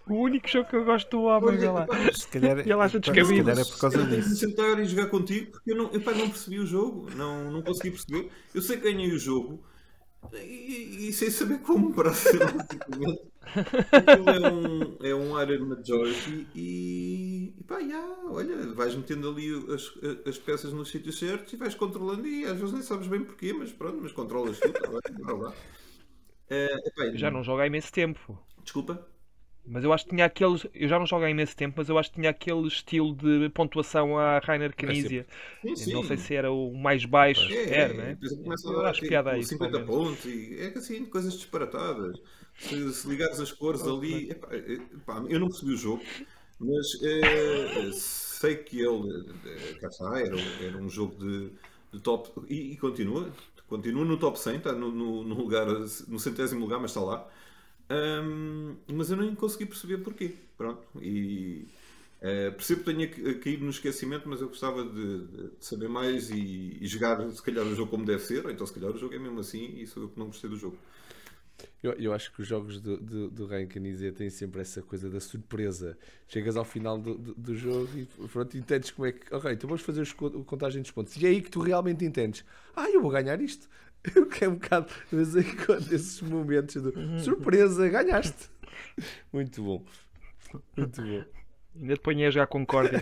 S2: O único jogo que eu gosto do homem, olha lá.
S4: Olha, pá, mas
S3: se calhar,
S2: E ele acha
S3: se calhar é por causa
S4: eu tenho que me
S3: disso.
S4: sentar e jogar contigo porque eu não, epá, não percebi o jogo, não, não consegui perceber. Eu sei que ganhei o jogo e, e sem saber como praticamente. Aquilo é um, é um Iron Majority e, e pá, já, olha, vais metendo ali as, as peças nos sítios certos e vais controlando e às vezes nem sabes bem porquê, mas pronto, mas controlas tudo, tá bem, lá. Eh, epá,
S2: Já não jogo há imenso tempo.
S4: Desculpa.
S2: Mas eu acho que tinha aqueles. Eu já não jogo há imenso tempo, mas eu acho que tinha aquele estilo de pontuação a Rainer Knizia.
S4: Sim,
S2: Eu Não sei se era o mais baixo.
S4: É,
S2: era, né?
S4: depois começa
S2: Eu
S4: a
S2: acho
S4: ter
S2: piada a isso.
S4: 50
S2: pelo menos.
S4: pontos e é assim, coisas disparatadas. Se, se ligares as cores ali, epá, epá, eu não percebi o jogo, mas eh, sei que ele, eh, cá está, era, era um jogo de, de top e, e continua, continua no top 100, está no, no, no lugar, no centésimo lugar, mas está lá. Ahm, mas eu nem consegui perceber porquê. Pronto, e eh, percebo que tenha ca- caído no esquecimento, mas eu gostava de, de saber mais e, e jogar, se calhar, o jogo como deve ser, ou então, se calhar, o jogo é mesmo assim e sou eu que não gostei do jogo.
S1: Eu, eu acho que os jogos do, do, do têm sempre essa coisa da surpresa. Chegas ao final do, do, do jogo e pronto, entendes como é que. Ok, então vamos fazer a contagem dos pontos. E é aí que tu realmente entendes. Ah, eu vou ganhar isto. Eu que é um bocado de vez em quando esses momentos de surpresa, ganhaste. Muito bom. Muito bom.
S2: Ainda te ponhei a jogar Concórdia.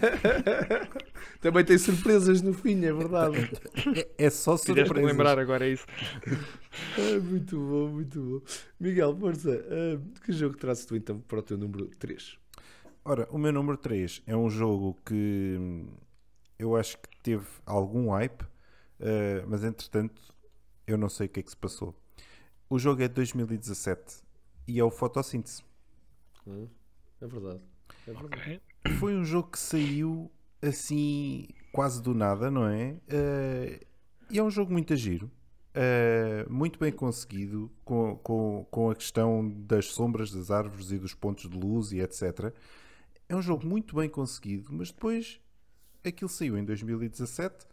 S1: Também tem surpresas no fim, é verdade.
S3: É só
S2: Fizeste-me
S3: surpresas.
S2: lembrar agora é isso.
S1: Ah, muito bom, muito bom. Miguel, força, ah, que jogo trazes tu então para o teu número 3?
S3: Ora, o meu número 3 é um jogo que eu acho que teve algum hype, eh, mas entretanto eu não sei o que é que se passou. O jogo é de 2017 e é o Fotossíntese.
S1: É verdade. É verdade.
S2: Ok.
S3: Foi um jogo que saiu assim quase do nada, não é? Eh, e é um jogo muito a giro. eh, muito bem conseguido com, com, com a questão das sombras das árvores e dos pontos de luz e etc. É um jogo muito bem conseguido, mas depois aquilo saiu em 2017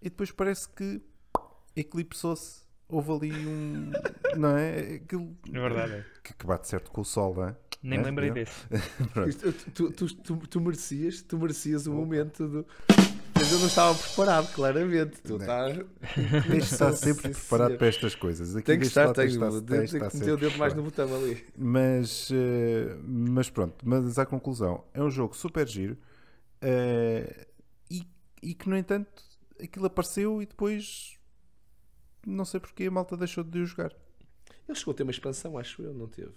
S3: e depois parece que eclipsou-se. Houve ali um. Não é? Aquilo
S2: É verdade. é.
S3: que, que bate certo com o sol, não é?
S2: Nem me
S3: É,
S2: lembrei
S3: não.
S2: desse.
S1: Tu, tu, tu, tu merecias, tu merecias o momento do. Mas eu não estava preparado, claramente. Tu
S3: Não.
S1: estás.
S3: Tens de estar sempre
S1: Sim,
S3: preparado
S1: senhor.
S3: para estas coisas. Aqui
S1: Tem que estar, tem, que meter o dedo mais no botão ali.
S3: Mas, eh, mas pronto, mas à conclusão, é um jogo super giro eh, e, e que, no entanto, aquilo apareceu e depois não sei porque a malta deixou de o jogar.
S1: Ele chegou a ter uma expansão, acho eu, não teve.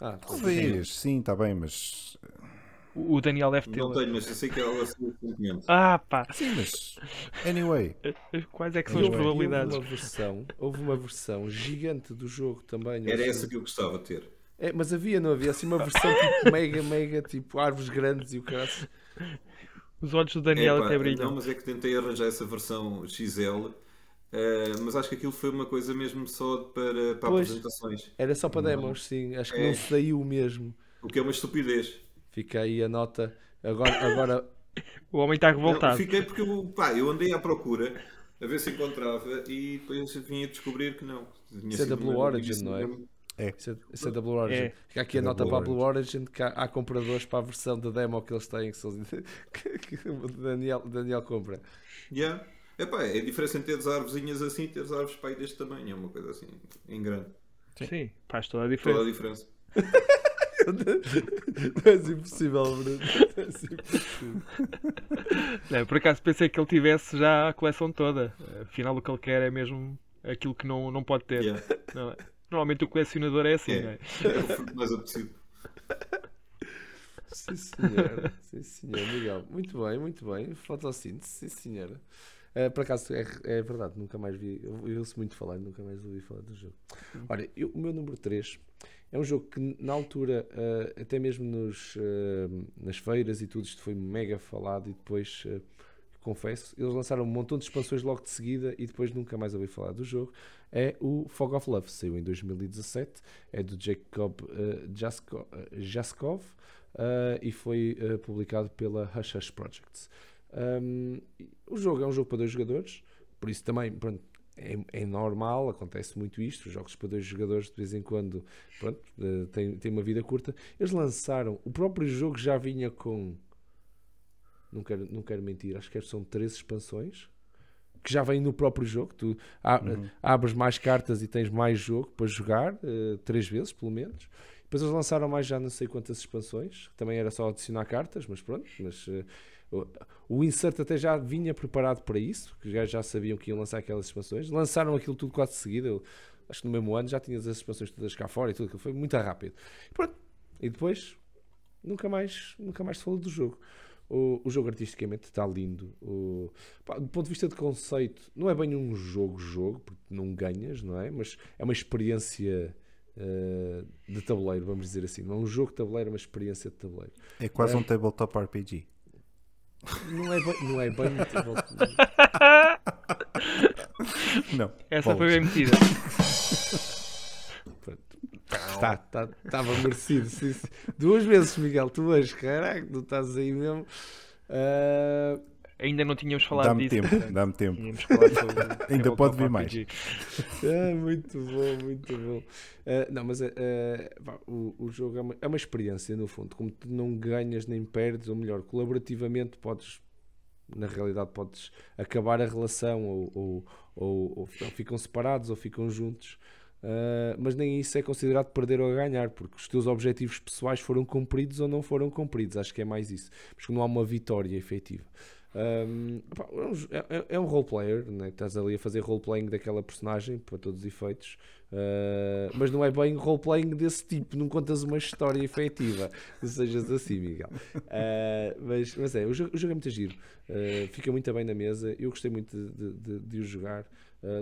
S1: Ah,
S3: Talvez, sim, está bem, mas
S2: O o Daniel deve ter.
S4: Não tenho, mas eu sei que ela se 500.
S2: Ah, pá.
S3: sim, mas anyway,
S2: Quais é que são
S1: E
S2: as probabilidades?
S1: Houve uma, versão, houve uma versão gigante do jogo também.
S4: Era essa que eu gostava de ter.
S1: É, mas havia, não havia? Assim uma versão tipo mega, mega, tipo árvores grandes e o cara.
S2: Os olhos do Daniel
S4: Epá,
S2: até
S4: Não,
S2: brilham.
S4: mas é que tentei arranjar essa versão XL, eh, mas acho que aquilo foi uma coisa mesmo só para, para
S1: Pois.
S4: apresentações.
S1: Era só para demos, sim. Acho que
S4: É.
S1: não saiu mesmo.
S4: O que é uma estupidez.
S1: Fica aí a nota. Agora, agora
S2: O homem está revoltado.
S4: fiquei porque eu, pá, eu andei à procura a ver se encontrava e depois vim a descobrir que não.
S1: Isso é da Blue Origin, não é?
S3: é.
S1: Isso é, isso é da Blue Origin.
S2: É.
S1: Fica aqui a
S3: É da
S1: nota
S3: Blue
S1: para a Blue Origin que há, há compradores para a versão de demo que eles têm que, são- que- que o Daniel, Daniel compra.
S4: Yeah. Epá, é a diferença entre teres árvorezinhas assim e teres árvores pai deste tamanho. É uma coisa assim, em grande.
S2: Sim, faz toda a
S4: Toda
S2: diferença.
S4: a diferença.
S1: Não é impossível, Bruno. Não é impossível.
S2: Não, por acaso pensei que ele tivesse já a coleção toda. Afinal, o que ele quer é mesmo aquilo que não, não pode ter.
S4: Yeah.
S2: Não é? Normalmente o colecionador é assim,
S4: É.
S2: não é?
S4: É o fruto mais apetecido.
S1: Sim, senhora. Sim, senhor. Miguel. Muito bem, muito bem. Fotossíntese, sim, senhora. Eh, por acaso, é, é verdade, nunca mais vi. Eu, ouço muito falar, nunca mais ouvi falar do jogo. Olha, eu- o meu número 3 é um jogo que, na altura, eh, até mesmo nos, eh, nas feiras e tudo, isto foi mega falado. E depois, confesso. Eles lançaram um montão de expansões logo de seguida e depois nunca mais ouvi falar do jogo. É o Fog of Love, saiu em 2017, é do Jacob uh, Jaskov, uh, uh, e foi uh, publicado pela Hush Hush Projects. Um, o jogo é um jogo para dois jogadores, por isso também pronto, é, é, normal, acontece muito isto. Os jogos para dois jogadores de vez em quando pronto, têm, têm uma vida curta. Eles lançaram, o próprio jogo já vinha com. Não quero, não quero mentir, acho que são três expansões que já vêm no próprio jogo. Tu uhum. abres mais cartas e tens mais jogo para jogar, uh, três vezes pelo menos. Depois eles lançaram mais já não sei quantas expansões, também era só adicionar cartas, mas pronto, mas uh, o Insert até já vinha preparado para isso, que já, já sabiam que iam lançar aquelas expansões. Lançaram aquilo tudo quase de seguida. Eu, acho que no mesmo ano já tinhas as expansões todas cá fora e tudo, foi muito rápido. E, pronto. e depois nunca mais, nunca mais se falou do jogo. O, o jogo artisticamente está lindo. O, pá, do ponto de vista de conceito, não é bem um jogo-jogo, porque não ganhas, não é? Mas é uma experiência uh, de tabuleiro, vamos dizer assim. Não é um jogo de tabuleiro, é uma experiência de tabuleiro.
S3: É quase um tabletop RPG.
S1: Não é bem, não é bem
S3: Não.
S2: Essa foi bem metida.
S1: Está, tá, estava merecido. Sim, sim. Duas vezes, Miguel, tu hoje, caraca, tu estás aí mesmo. Uh,
S2: Ainda não tínhamos falado
S3: dá-me
S2: disso.
S3: Tempo, dá-me tempo. Ainda pode vir mais.
S1: Ah, muito bom, muito bom. Uh, não, mas uh, o, o jogo é uma, é uma experiência, no fundo. Como tu não ganhas nem perdes, ou melhor, colaborativamente podes na realidade podes acabar a relação ou, ou, ou, ou ficam separados ou ficam juntos uh, mas nem isso é considerado perder ou ganhar porque os teus objetivos pessoais foram cumpridos ou não foram cumpridos acho que é mais isso porque não há uma vitória efetiva um, é, é, é, um roleplayer, né? estás ali a fazer roleplaying daquela personagem para todos os efeitos, uh, mas não é bem roleplaying desse tipo, não contas uma história efetiva, sejas assim, Miguel. Uh, mas, mas é, o jogo, o jogo, é muito giro, uh, fica muito bem na mesa. Eu gostei muito de, de, de o jogar.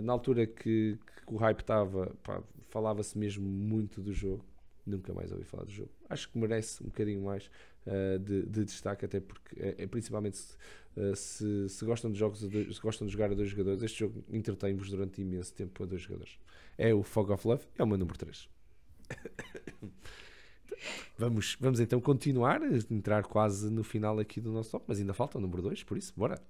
S1: na altura que, que o hype estava, falava-se mesmo muito do jogo nunca mais ouvi falar do jogo. Acho que merece um bocadinho mais uh, de, de, destaque, até porque é, é principalmente se, uh, se, se, gostam de jogos, se gostam de jogar a dois jogadores, este jogo entretém-vos durante imenso tempo a dois jogadores. É o Fog of Love, é o meu número 3. vamos, vamos então continuar, entrar quase no final aqui do nosso top, mas ainda falta o número 2, por isso, bora.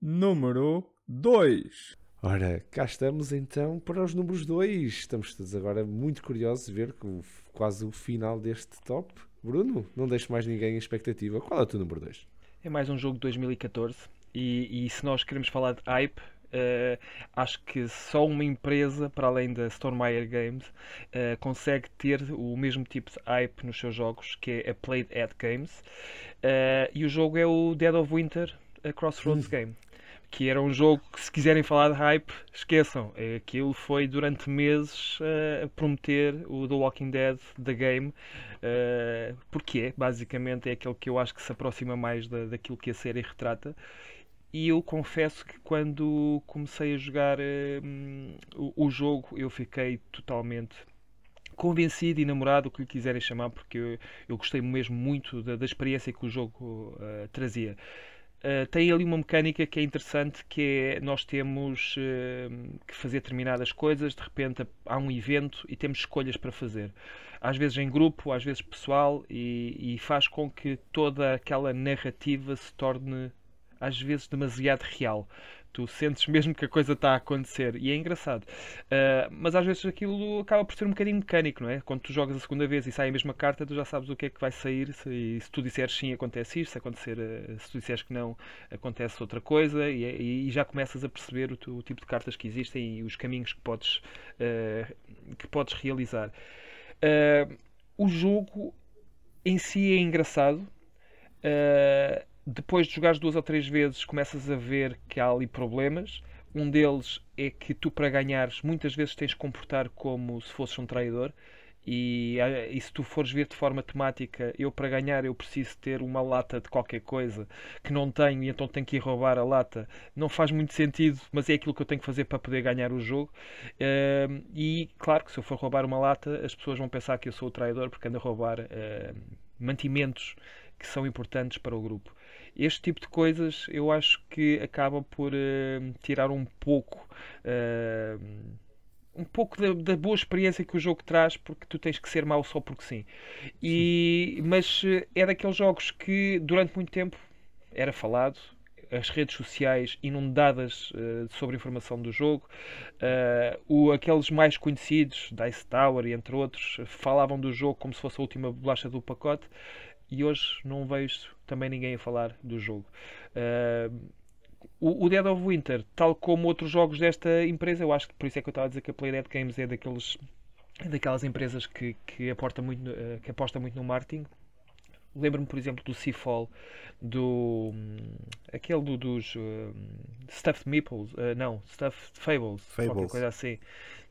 S5: Número 2.
S1: Ora, cá estamos então para os números 2. Estamos todos agora muito curiosos de ver o, quase o final deste top. Bruno, não deixo mais ninguém em expectativa. Qual é o teu número 2?
S2: É mais um jogo de 2014 e, e se nós queremos falar de hype, uh, acho que só uma empresa, para além da Stormire Games, uh, consegue ter o mesmo tipo de hype nos seus jogos, que é a Played at Games. Uh, e o jogo é o Dead of Winter a Crossroads hum. Game que era um jogo que, se quiserem falar de hype, esqueçam. É, aquilo foi durante meses uh, prometer o The Walking Dead da game, uh, porque é, basicamente, é aquele que eu acho que se aproxima mais da, daquilo que a série retrata. E eu confesso que quando comecei a jogar uh, o, o, jogo, eu fiquei totalmente convencido e namorado, o que lhe quiserem chamar, porque eu, eu gostei mesmo muito da, da experiência que o jogo trazia. Uh, tem ali uma mecânica que é interessante, que é nós temos uh, que fazer determinadas coisas, de repente há um evento e temos escolhas para fazer. Às vezes em grupo, às vezes pessoal, e, e faz com que toda aquela narrativa se torne às vezes demasiado real tu sentes mesmo que a coisa está a acontecer e é engraçado. Uh, mas às vezes aquilo acaba por ser um bocadinho mecânico, não é? Quando tu jogas a segunda vez e sai a mesma carta, tu já sabes o que é que vai sair. Se, se tu disseres sim, acontece isto, se, acontecer, uh, se tu disseres que não, acontece outra coisa, e, e já começas a perceber o, o, tipo de cartas que existem e os caminhos que podes, uh, que podes realizar. o jogo em si é engraçado. Uh, depois de jogares duas ou três vezes, começas a ver que há ali problemas. Um deles é que tu, para ganhares, muitas vezes tens de comportar como se fosses um traidor. E, ah, e, se tu fores ver de forma temática, eu para ganhar eu preciso ter uma lata de qualquer coisa que não tenho e então tenho que ir roubar a lata. Não faz muito sentido, mas é aquilo que eu tenho que fazer para poder ganhar o jogo. Uh, e claro que se eu for roubar uma lata, as pessoas vão pensar que eu sou o traidor porque ando a roubar uh, mantimentos que são importantes para o grupo. Este tipo de coisas eu acho que acaba por uh, tirar um pouco. Uh, um pouco da, da, boa experiência que o jogo traz, porque tu tens que ser mau só porque sim. E, sim. Mas é daqueles jogos que durante muito tempo era falado, as redes sociais inundadas uh, sobre informação do jogo. Uh, o, aqueles mais conhecidos, Dice Tower e entre outros, falavam do jogo como se fosse a última bolacha do pacote. E hoje não vejo também ninguém a falar do jogo. Uh, o, Dead of Winter, tal como outros jogos desta empresa, eu acho que por isso é que eu estava a dizer que a Playdead Games é daqueles é daquelas empresas que, que, aporta muito, que aposta muito no marketing Lembro-me, por exemplo, do Seafall, do. aquele do, dos. Uh, Stuffed Meeples, uh, não, Stuffed Fables, Fables, qualquer coisa assim.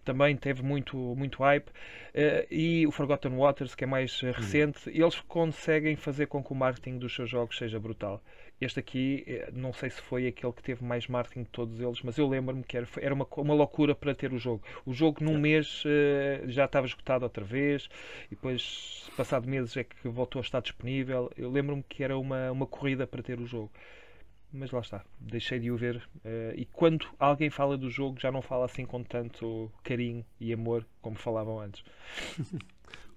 S2: Também teve muito, muito hype. Uh, e o Forgotten Waters, que é mais uh, recente, eles conseguem fazer com que o marketing dos seus jogos seja brutal. Este aqui, eh, não sei se foi aquele que teve mais marketing de todos eles, mas eu lembro-me que era, era uma, uma loucura para ter o jogo. O jogo num mês uh, já estava esgotado outra vez, e depois, passado meses, é que voltou a estar disponível. Eu lembro-me que era uma, uma corrida para ter o jogo. Mas lá está, deixei de o ver. Uh, e quando alguém fala do jogo, já não fala assim com tanto carinho e amor como falavam antes.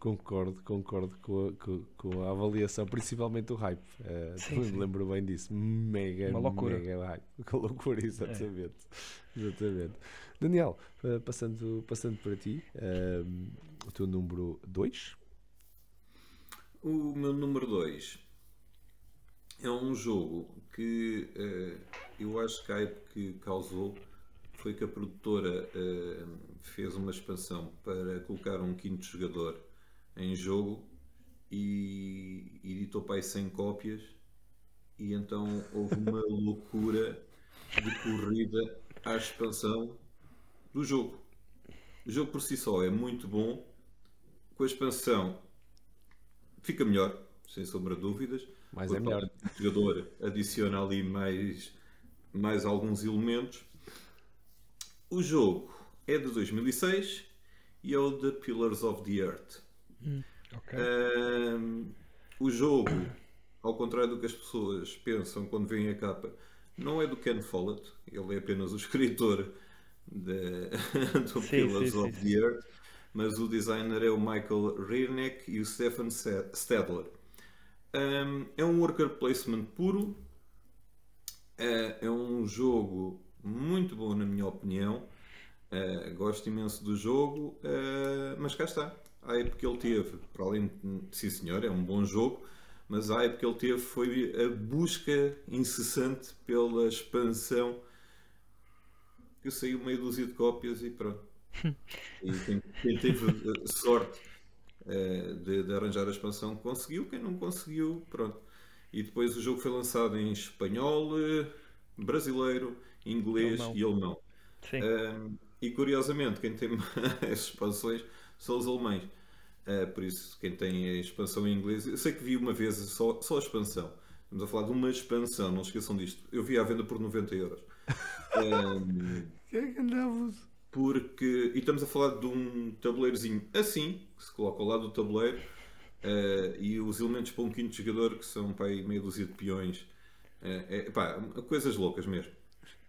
S1: Concordo, concordo com a, com, com a, avaliação, principalmente o hype. Uh, sim, sim. lembro bem disso. Mega, Uma loucura. mega hype. Que loucura, exatamente. É. exatamente. Daniel, uh, passando, passando para ti, uh, o teu número 2?
S4: O meu número 2 é um jogo que eu acho que a hype que causou foi que a produtora fez uma expansão para colocar um quinto jogador em jogo e editou para aí 100 cópias. E então houve uma loucura de corrida à expansão do jogo. O jogo por si só é muito bom, com a expansão fica melhor, sem sombra de dúvidas.
S1: Mais é melhor.
S4: O jogador adiciona ali mais, mais alguns elementos. O jogo é de 2006 e é o The Pillars of the Earth.
S2: Hum, okay.
S4: o jogo, ao contrário do que as pessoas pensam quando veem a capa, não é do Ken Follett, ele é apenas o escritor de, do sim, Pillars sim, of sim, the Earth, mas o designer é o Michael Rierneck e o Stefan Stadler. Um, é um worker placement puro, é, é um jogo muito bom, na minha opinião. Uh, gosto imenso do jogo, uh, mas cá está a hype que ele teve, para além de, sim senhor, é um bom jogo, mas a hype que ele teve foi a busca incessante pela expansão. Eu saí meio dúzia de cópias e pronto. e quem, teve sorte uh, de, de, arranjar a expansão conseguiu, quem não conseguiu, pronto. E depois o jogo foi lançado em espanhol, brasileiro, inglês alemão. e alemão. Uh, e curiosamente, quem tem as expansões são os alemães. Uh, por isso, quem tem a expansão em inglês, eu sei que vi uma vez só, só a expansão. Estamos a falar de uma expansão, não esqueçam disto. Eu vi à venda por 90 euros.
S1: um, que é que andamos?
S4: Porque, e estamos a falar de um tabuleirozinho assim, que se coloca ao lado do tabuleiro, uh, e os elementos para um quinto jogador, que são para aí meia dúzia de peões. Uh, é, pá, coisas loucas mesmo.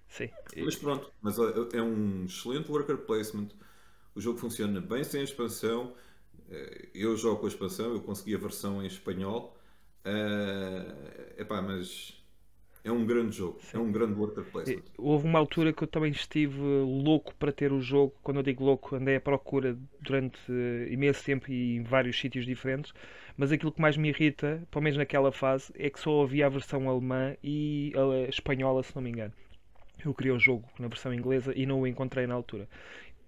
S2: Sim.
S4: Mas pronto, mas é um excelente worker placement. O jogo funciona bem sem a expansão. Eh, eu jogo com a expansão, eu consegui a versão em espanhol. Uh, epá, mas é um grande jogo, Sim. é um grande worker placement.
S2: Houve uma altura que eu também estive louco para ter o jogo. Quando eu digo louco, andei à procura durante imenso tempo e em vários sítios diferentes. Mas aquilo que mais me irrita, pelo menos naquela fase, é que só havia a versão alemã e a espanhola, se não me engano. Eu queria o jogo na versão inglesa e não o encontrei na altura.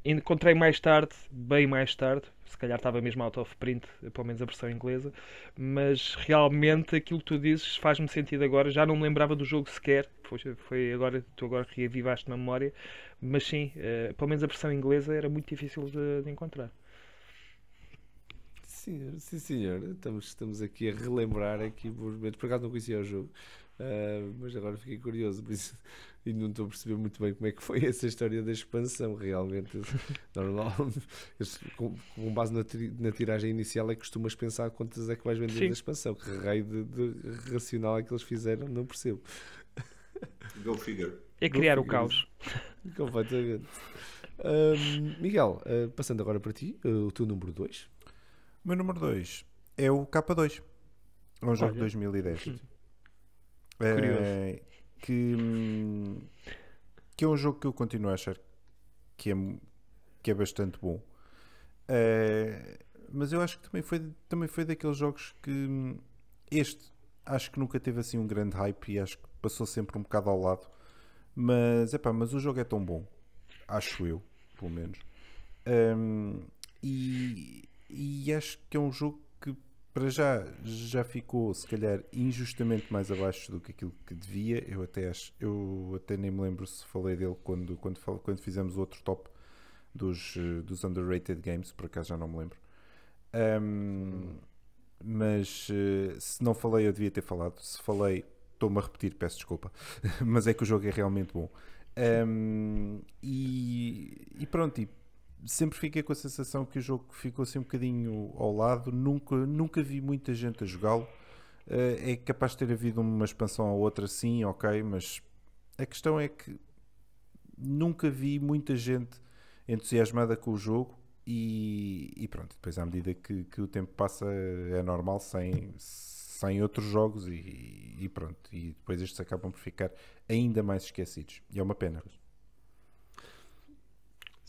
S2: Encontrei mais tarde, bem mais tarde, se calhar estava mesmo out of print, pelo menos a versão inglesa, mas realmente aquilo que tu dizes faz-me sentido agora. Já não me lembrava do jogo sequer, foi, foi agora, tu agora reavivaste na memória, mas sim, uh, pelo menos a versão inglesa era muito difícil de, de encontrar.
S1: Sim, sim senhor, estamos, estamos aqui a relembrar aqui por, por acaso não conhecia o jogo. Uh, mas agora fiquei curioso por isso, e não estou a perceber muito bem como é que foi essa história da expansão. Realmente, normal, com, com, base na, na, tiragem inicial, é que costumas pensar quantas é que vais vender Sim. da expansão. Que raio de, de, racional é que eles fizeram, não percebo.
S4: Go figure.
S2: É criar Go o caos.
S1: Completamente. Um, Miguel, uh, passando agora para ti, uh, o teu número 2.
S3: O meu número 2 é o K2. É um jogo de 2010. É, que, que é um jogo que eu continuo a achar que é, que é bastante bom. É, mas eu acho que também foi, também foi daqueles jogos que este acho que nunca teve assim um grande hype e acho que passou sempre um bocado ao lado. Mas, epá, mas o jogo é tão bom, acho eu, pelo menos. Um, e, e acho que é um jogo para já já ficou se calhar injustamente mais abaixo do que aquilo que devia. Eu até acho, eu até nem me lembro se falei dele quando quando quando fizemos outro top dos dos underrated games, por acaso já não me lembro. Um, mas eh, se não falei eu devia ter falado. Se falei estou-me a repetir, peço desculpa. mas é que o jogo é realmente bom. Um, e, e pronto, e sempre fiquei com a sensação que o jogo ficou assim um bocadinho ao lado. Nunca, nunca vi muita gente a jogá-lo. Uh, é capaz de ter havido uma expansão ou outra, sim, ok, mas a questão é que nunca vi muita gente entusiasmada com o jogo. E, e pronto, depois à medida que, que, o tempo passa é normal sem, sem outros jogos e, e pronto, e depois estes acabam por ficar ainda mais esquecidos e é uma pena.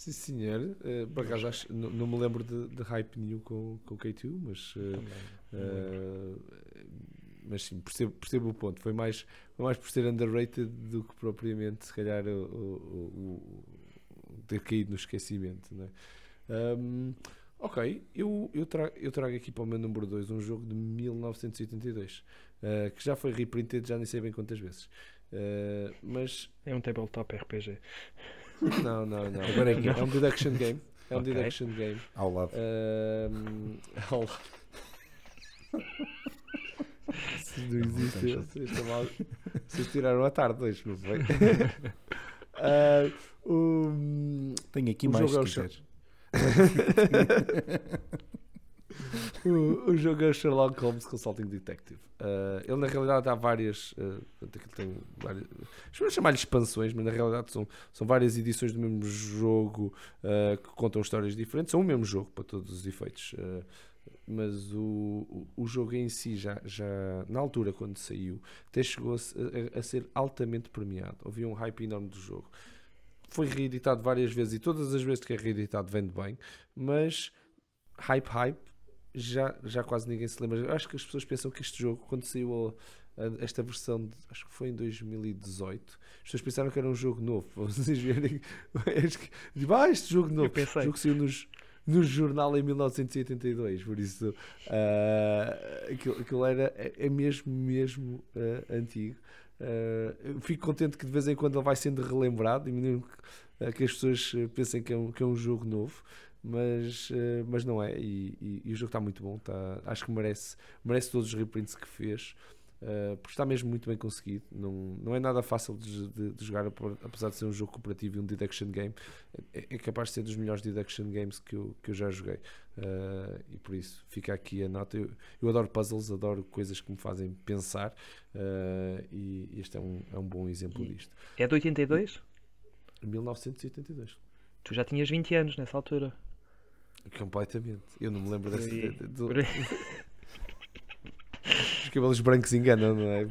S1: Sim, senhor. Uh, por acaso acho, não, não, me lembro de, de, hype nenhum com, com K2, mas. Uh, uh, mas sim, percebo, percebo o ponto. Foi mais, foi mais por ser underrated do que propriamente, se calhar, o, o, o ter caído no esquecimento. Né? Um, ok, eu, eu, trago, eu trago aqui para o meu número 2 um jogo de 1982 que já foi reprinted, já nem sei bem quantas vezes. mas
S2: é um tabletop RPG.
S1: Não, não, não. Agora é, é um deduction game. É um okay. deduction game.
S3: Ao lado.
S1: Um, ao lado. Se não existe, vocês, vocês tiraram a tarde hoje, não foi? uh, um,
S3: Tenho aqui mais se quiseres.
S1: o, o, jogo é Sherlock Holmes Consulting Detective. Uh, ele na realidade há várias. Uh, tem várias. Vamos chamar-lhe expansões, mas na realidade são, são várias edições do mesmo jogo uh, que contam histórias diferentes. São o mesmo jogo para todos os efeitos. Uh, mas o, o, jogo em si, já, já na altura quando saiu, até chegou a, a, a ser altamente premiado. Havia um hype enorme do jogo. Foi reeditado várias vezes e todas as vezes que é reeditado vende bem, mas hype, hype, já, já quase ninguém se lembra. Eu acho que as pessoas pensam que este jogo, quando saiu a, a, esta versão, de, acho que foi em 2018, as pessoas pensaram que era um jogo novo. Vocês verem, tipo, ah, este jogo novo. O jogo saiu nos, no jornal em 1982, por isso uh, aquilo, aquilo era, é, é mesmo, mesmo uh, antigo. Uh, fico contente que de vez em quando ele vai sendo relembrado e mesmo que, que as pessoas pensem que é um, que é um jogo novo mas, uh, mas não é. E, e, e o jogo está muito bom. Tá, acho que merece, merece todos os reprints que fez. Uh, porque está mesmo muito bem conseguido. Não, não é nada fácil de, de, de, jogar, apesar de ser um jogo cooperativo e um deduction game. É, é, capaz de ser dos melhores deduction games que eu, que eu já joguei. Uh, e por isso fica aqui a nota. Eu, eu, adoro puzzles, adoro coisas que me fazem pensar. Uh, e este é um, é um bom exemplo disto.
S2: É de 82?
S1: 1982.
S2: Tu já tinhas 20 anos nessa altura.
S1: Completamente. Eu não me lembro dessa. Do... Os cabelos brancos enganam, não é?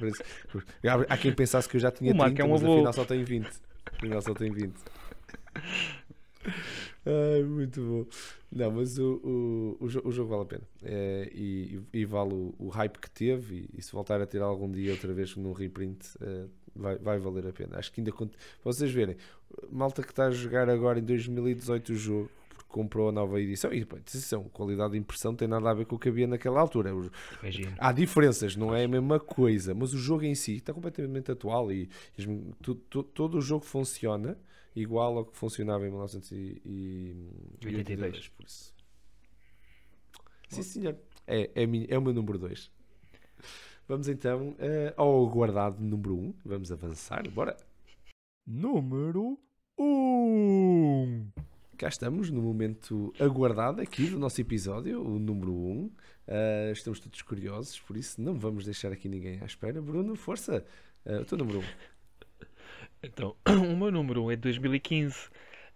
S1: Há quem pensasse que eu já tinha o 30, é um mas avô. afinal só tenho 20. Afinal só tenho 20. Ai, muito bom. Não, mas o, o, o, jogo, vale a pena. É, e, e, vale o, o, hype que teve. E, e, se voltar a ter algum dia outra vez num reprint, é, vai, vai valer a pena. Acho que ainda. Vocês verem, malta que está a jogar agora em 2018 o jogo comprou a nova edição. E edição, qualidade de impressão tem nada a ver com o que havia naquela altura. Imagina. Há diferenças, não é a mesma coisa, mas o jogo em si está completamente atual e, e todo o jogo funciona igual ao que funcionava em 1982. Por isso. Sim, senhor. É, é, é o meu número 2. Vamos então uh, ao aguardado número 1. Um. Vamos avançar, bora.
S5: Número 1. Um.
S1: Cá estamos no momento aguardado aqui do nosso episódio, o número 1. Um. Uh, estamos todos curiosos, por isso não vamos deixar aqui ninguém à espera. Bruno, força, uh, o teu número 1. Um.
S2: Então, o meu número 1 um é de 2015.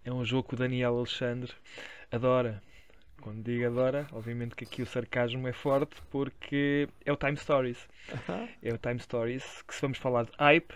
S2: É um jogo que o Daniel Alexandre adora. Quando digo adora, obviamente que aqui o sarcasmo é forte porque é o Time Stories. Uh -huh. É o Time Stories que se vamos falar de hype.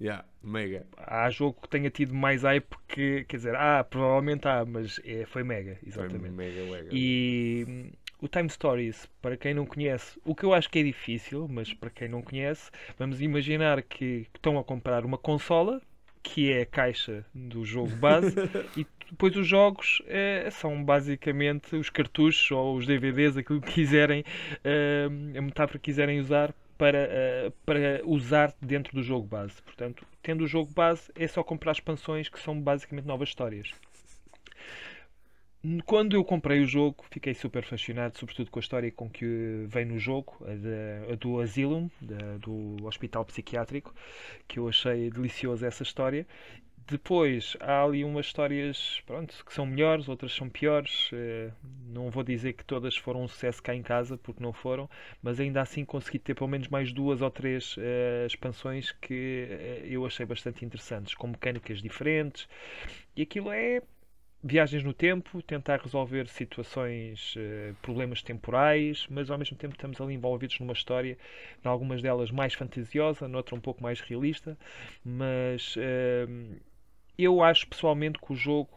S1: Yeah, mega.
S2: Há jogo que tenha tido mais hype que, quer dizer, ah, provavelmente há, mas é, foi mega, exatamente.
S1: Foi mega, mega.
S2: E o Time Stories, para quem não conhece, o que eu acho que é difícil, mas para quem não conhece, vamos imaginar que estão a comprar uma consola que é a caixa do jogo base, e depois os jogos é, são basicamente os cartuchos ou os DVDs, aquilo que quiserem, uh, a metáfora que quiserem usar para, uh, para usar dentro do jogo base. Portanto, tendo o jogo base, é só comprar expansões que são basicamente novas histórias. Quando eu comprei o jogo, fiquei super fascinado, sobretudo com a história com que vem no jogo, a, de, a do Asylum, do Hospital Psiquiátrico, que eu achei deliciosa essa história. Depois há ali umas histórias pronto, que são melhores, outras são piores. Eh, não vou dizer que todas foram um sucesso cá em casa, porque não foram, mas ainda assim consegui ter pelo menos mais duas ou três uh, expansões que uh, eu achei bastante interessantes, com mecânicas diferentes. E aquilo é viagens no tempo, tentar resolver situações, problemas temporais, mas ao mesmo tempo estamos ali envolvidos numa história, em algumas delas mais fantasiosa, noutra um pouco mais realista, mas uh, eu acho pessoalmente que o jogo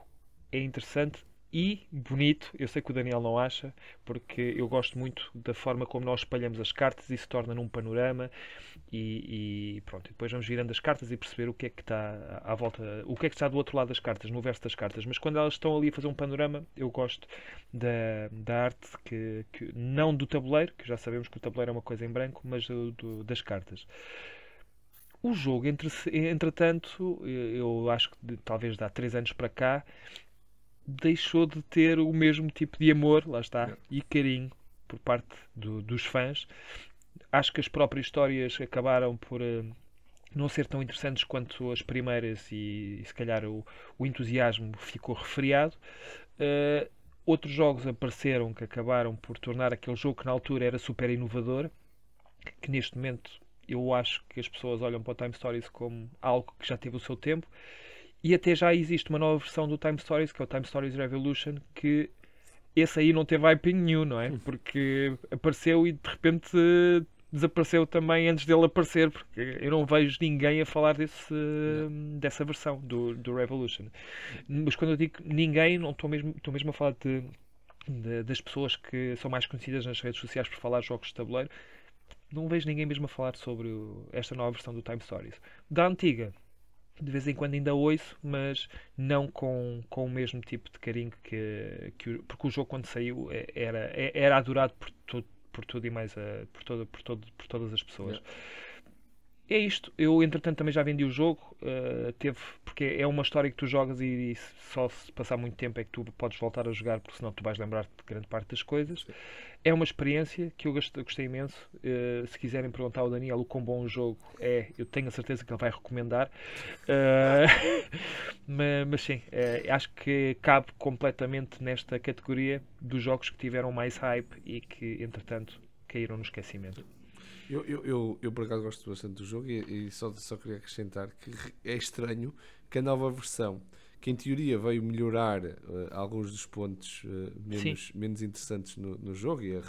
S2: é interessante e bonito. Eu sei que o Daniel não acha, porque eu gosto muito da forma como nós espalhamos as cartas e se torna num panorama. E, e pronto, depois vamos virando as cartas e perceber o que é que está à volta, o que é que está do outro lado das cartas, no verso das cartas. Mas quando elas estão ali a fazer um panorama, eu gosto da, da arte, que, que não do tabuleiro, que já sabemos que o tabuleiro é uma coisa em branco, mas do, do, das cartas. O jogo, entre, entretanto, eu acho que talvez de há 3 anos para cá, deixou de ter o mesmo tipo de amor, lá está, e carinho por parte do, dos fãs. Acho que as próprias histórias acabaram por uh, não ser tão interessantes quanto as primeiras e, e se calhar o, o, entusiasmo ficou refriado. Uh, outros jogos apareceram que acabaram por tornar aquele jogo que na altura era super inovador, que neste momento eu acho que as pessoas olham para o Time Stories como algo que já teve o seu tempo e até já existe uma nova versão do Time Stories, que é o Time Stories Revolution, que esse aí não teve hype nenhum, não é? Porque apareceu e de repente desapareceu também antes dele aparecer, porque eu não vejo ninguém a falar desse, dessa versão do, do Revolution. Mas quando eu digo ninguém, não estou mesmo, estou mesmo a falar de, de, das pessoas que são mais conhecidas nas redes sociais por falar jogos de tabuleiro. Não vejo ninguém mesmo a falar sobre esta nova versão do Time Stories. Da antiga, de vez em quando ainda ouço, mas não com, com o mesmo tipo de carinho que, que porque o jogo quando saiu é, era, é, era adorado por, tu, por tudo e mais a, por, todo, por, todo, por todas as pessoas. É isto. Eu, entretanto, também já vendi o jogo. Uh, teve, porque é uma história que tu jogas e, e, só se passar muito tempo é que tu podes voltar a jogar, porque senão tu vais lembrar de grande parte das coisas. É uma experiência que eu gostei, gostei imenso. Uh, se quiserem perguntar ao Daniel o quão bom o jogo é, eu tenho a certeza que ele vai recomendar. Uh, mas, mas, sim, acho que cabe completamente nesta categoria dos jogos que tiveram mais hype e que, entretanto, caíram no esquecimento.
S1: Eu, eu, eu, eu, por acaso gosto bastante do jogo e, e só, só queria acrescentar que é estranho que a nova versão que em teoria veio melhorar uh, alguns dos pontos uh, menos, menos interessantes no, no jogo e a,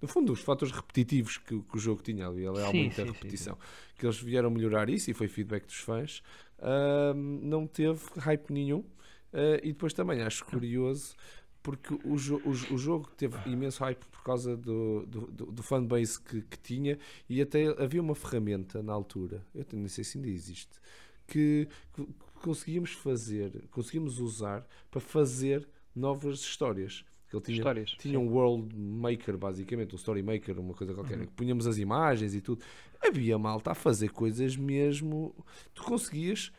S1: no fundo os fatores repetitivos que, que, o jogo tinha ali, há sim, muita repetição sim, que eles vieram melhorar isso e foi feedback dos fãs uh, não teve hype nenhum eh, e depois também acho curioso porque o, jo o, o, jogo teve imenso hype por causa do, do, do, do fanbase que, que, tinha e até havia uma ferramenta na altura, eu não sei se ainda existe, que, que conseguíamos fazer, conseguimos usar para fazer novas histórias. Ele tinha,
S2: Histórias,
S1: tinha um world maker, basicamente, um story maker, uma coisa qualquer, uhum. que punhamos as imagens e tudo. Havia malta a fazer coisas mesmo. Tu conseguias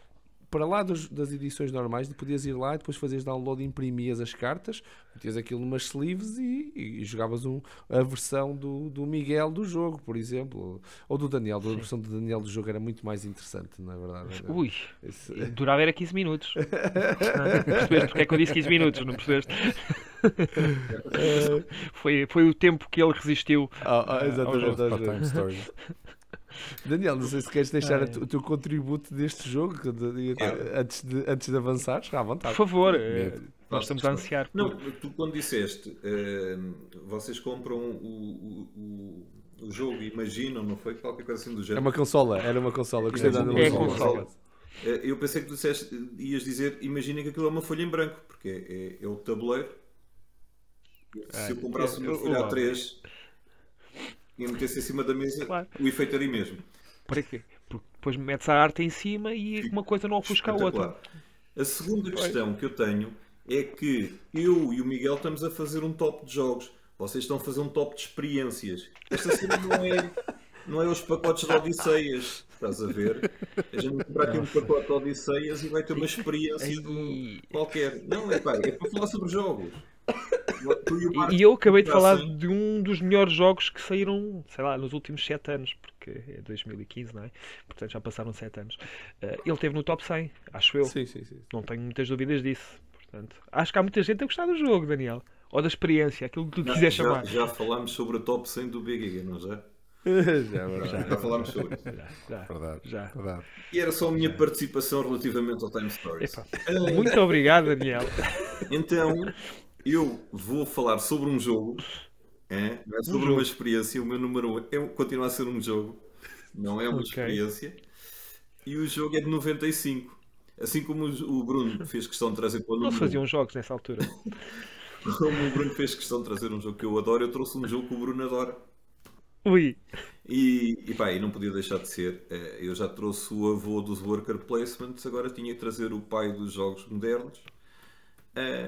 S1: para lá dos- das edições normais, podias ir lá e depois fazias download e imprimias as cartas, metias aquilo numas sleeves e, e jogavas um, a versão do, do Miguel do jogo, por exemplo, ou do Daniel. A versão do Daniel do jogo era muito mais interessante, na verdade. Era-
S2: Ui,
S1: esse-
S2: durava era 15 minutos. percebeste porque é que eu disse 15 minutos, não percebeste? foi, foi o tempo que ele resistiu.
S1: Ah, ah, exatamente,
S2: ao
S1: Daniel, não sei se queres deixar
S2: Ah,
S1: tu- o teu contributo deste jogo de-
S4: É.
S1: antes, de, antes de avançares, à
S2: Por
S1: vontade.
S2: favor, eh,
S3: Medo.
S2: nós estamos a ansiar. por-
S4: Não, tu quando disseste, eh, vocês compram o, o, o, jogo e imaginam, não foi? Qualquer coisa assim do
S1: É
S4: género.
S1: uma consola, era uma consola. Gostei da
S4: É
S1: analogia.
S2: consola.
S4: Eh, Eu pensei que tu disseste, ias dizer, imaginem que aquilo é uma folha em branco, porque é, é o tabuleiro. Se eu comprasse uma folha
S2: eu-
S4: A3 e a metesse em cima da mesa,
S2: Claro.
S4: o efeito o mesmo.
S2: Para quê? Porque depois metes a arte em cima e uma coisa não ofusca a outra.
S4: A segunda questão que eu tenho é que eu e o Miguel estamos a fazer um top de jogos. Vocês estão a fazer um top de experiências. Esta cena não é, não é os pacotes de Odisseias. Estás a ver? A gente vai comprar aqui um pacote de Odisseias e vai ter uma experiência
S2: Ai.
S4: qualquer. Não, é pá, é para falar sobre jogos. E
S2: eu acabei de falar
S4: assim.
S2: de um dos melhores jogos que saíram, sei lá, nos últimos 7 anos, porque é 2015, não é? Portanto já passaram 7 anos. Eh, ele esteve no top 100, acho eu.
S1: Sim, sim, sim.
S2: Não tenho muitas dúvidas disso. Portanto, acho que há muita gente a gostar do jogo, Daniel. Ou da experiência, aquilo que tu
S4: Não,
S2: quiser
S4: já,
S2: chamar.
S4: já falámos sobre o top 100 do BGG, não já?
S1: Já, é verdade.
S4: Já falámos sobre isso.
S2: Já, já,
S3: Verdade.
S2: já.
S3: Verdade.
S4: E era só a minha participação relativamente ao Time Stories.
S2: Epá, Muito obrigado, Daniel.
S4: Então, eu vou falar sobre um jogo, é? Não é sobre
S2: jogo.
S4: uma experiência. O meu número um é, continua a ser um jogo, não é uma
S2: Ok.
S4: experiência. E o jogo é de 95. Assim como o Bruno fez questão de trazer para o
S2: Não
S4: número
S2: faziam jogos nessa altura.
S4: um. Como o Bruno fez questão de trazer um jogo que eu adoro, eu trouxe um jogo que o Bruno adora.
S2: Ui,
S4: E, e pá, e não podia deixar de ser. eh, Eu já trouxe o avô dos worker placements, agora tinha que trazer o pai dos jogos modernos.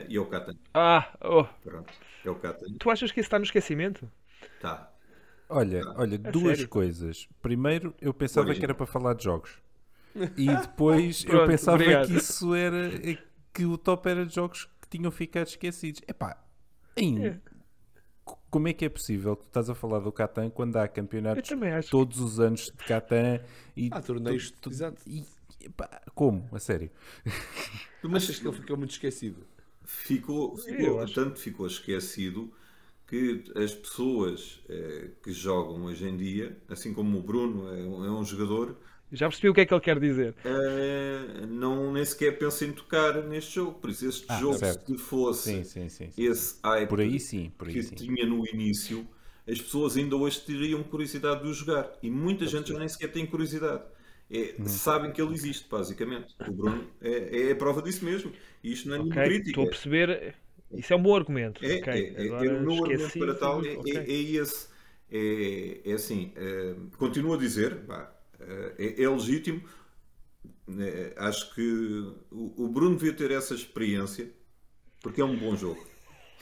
S4: E é o Catan.
S2: ah, oh.
S4: Pronto, é o Catan.
S2: tu achas que isso está no esquecimento?
S4: Tá.
S3: Olha, olha, duas
S2: sério?
S3: coisas. Primeiro, eu pensava
S4: Origem.
S3: que era para falar de jogos. E depois eu
S2: Pronto,
S3: pensava
S2: obrigado.
S3: que isso era é que o top era de jogos que tinham ficado esquecidos. Epá, ainda.
S2: É.
S3: Como é que é possível que tu estás a falar do Catan quando há
S2: Eu
S3: campeonatos todos os anos de Catan e
S1: Há torneios,
S3: tu- tu-
S1: exato.
S3: e- epá, como? A sério?
S4: Mas
S1: Achas que ele ficou muito esquecido?
S4: Ficou, ficou tanto ficou esquecido que as pessoas eh, que jogam hoje em dia, assim como o Bruno é um, é um jogador,
S2: Já percebi o que é que ele quer dizer.
S4: eh, não nem sequer pensa em tocar neste jogo. Por isso, este
S3: Ah,
S4: jogo,
S3: certo.
S4: se fosse
S3: Sim, sim, sim. sim.
S4: esse hype
S3: Por aí sim, por aí
S4: que
S3: sim.
S4: tinha no início, as pessoas ainda hoje teriam curiosidade de o jogar. E muita gente já nem sequer tem curiosidade. É,
S3: Hum.
S4: Sabem que ele existe, basicamente. O Bruno é, é a prova disso mesmo. E isto não é nenhuma
S2: Ok,
S4: crítica.
S2: estou a perceber. Isso é um bom argumento.
S4: É,
S2: ok,
S4: é, é, é o meu argumento para tal é,
S2: ok.
S4: é, é esse. É, é assim, eh, continuo a dizer, pá, eh, é, é legítimo. Eh, acho que o, o Bruno devia ter essa experiência porque é um bom jogo.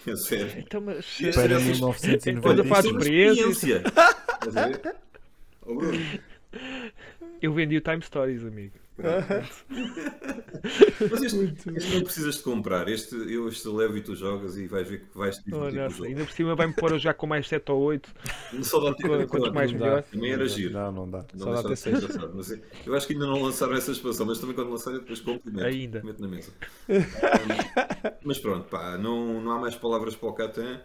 S4: É sério.
S2: Então, mas.
S4: Para
S3: Para
S4: Essas-
S3: 1995.
S2: Quando
S4: uma
S2: experiência.
S4: Estás a ver? Ó, Bruno,
S2: Eu vendi o Time Stories, amigo.
S4: Mas este, este não precisas de comprar. Este eu este levo e tu jogas e vais ver que vais te
S2: Oh,
S4: divertir com o
S2: nossa,
S4: jogo.
S2: ainda por cima vai-me pôr jogar com mais 7 ou 8.
S4: Só dá tempo
S2: Quanto- mais
S1: não dá.
S2: melhor.
S4: Também era giro.
S3: Não, não dá.
S4: Não
S1: Só dá até
S4: de ser engraçado, mas é- eu acho que ainda não lançaram essa expansão, mas também quando lançarem depois compro e meto,
S2: Ainda.
S4: meto na mesa. Um, mas pronto, pá, não, não há mais palavras para o Catan.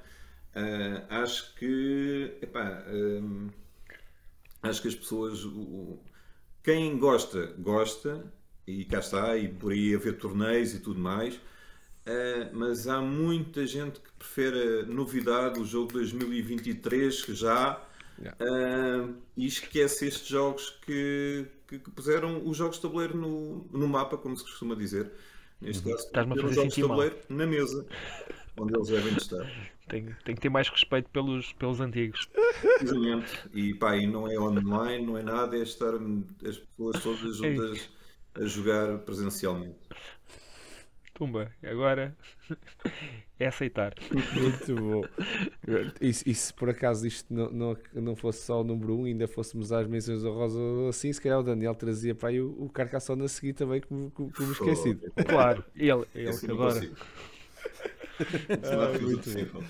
S4: Ah, acho que epá, um, acho que as pessoas o- quem gosta, gosta, e cá está, e por aí haver torneios e tudo mais. Ah, mas há muita gente que prefere a novidade, o jogo 2023 que já
S1: Yeah.
S4: ah, e esquece estes jogos que, que, que puseram os jogos de tabuleiro no, no mapa, como se costuma dizer. Neste caso,
S2: a
S4: puseram os jogos de
S2: sentir mal.
S4: tabuleiro na mesa, onde eles devem de estar.
S2: Tenho, tenho que ter mais respeito pelos, pelos antigos.
S4: Precisamente. E pá, e não é online, não é nada, é estar as pessoas todas juntas a jogar presencialmente.
S2: Pumba, agora é aceitar.
S1: Muito bom. E, e se por acaso isto não, não, não fosse só o número 1, um, ainda fôssemos às menções honrosas assim, se calhar o Daniel trazia para aí o, o Carcassonne a seguir também, como, como, como esquecido.
S2: Claro, ele, ele que adora.
S1: ah, muito bom.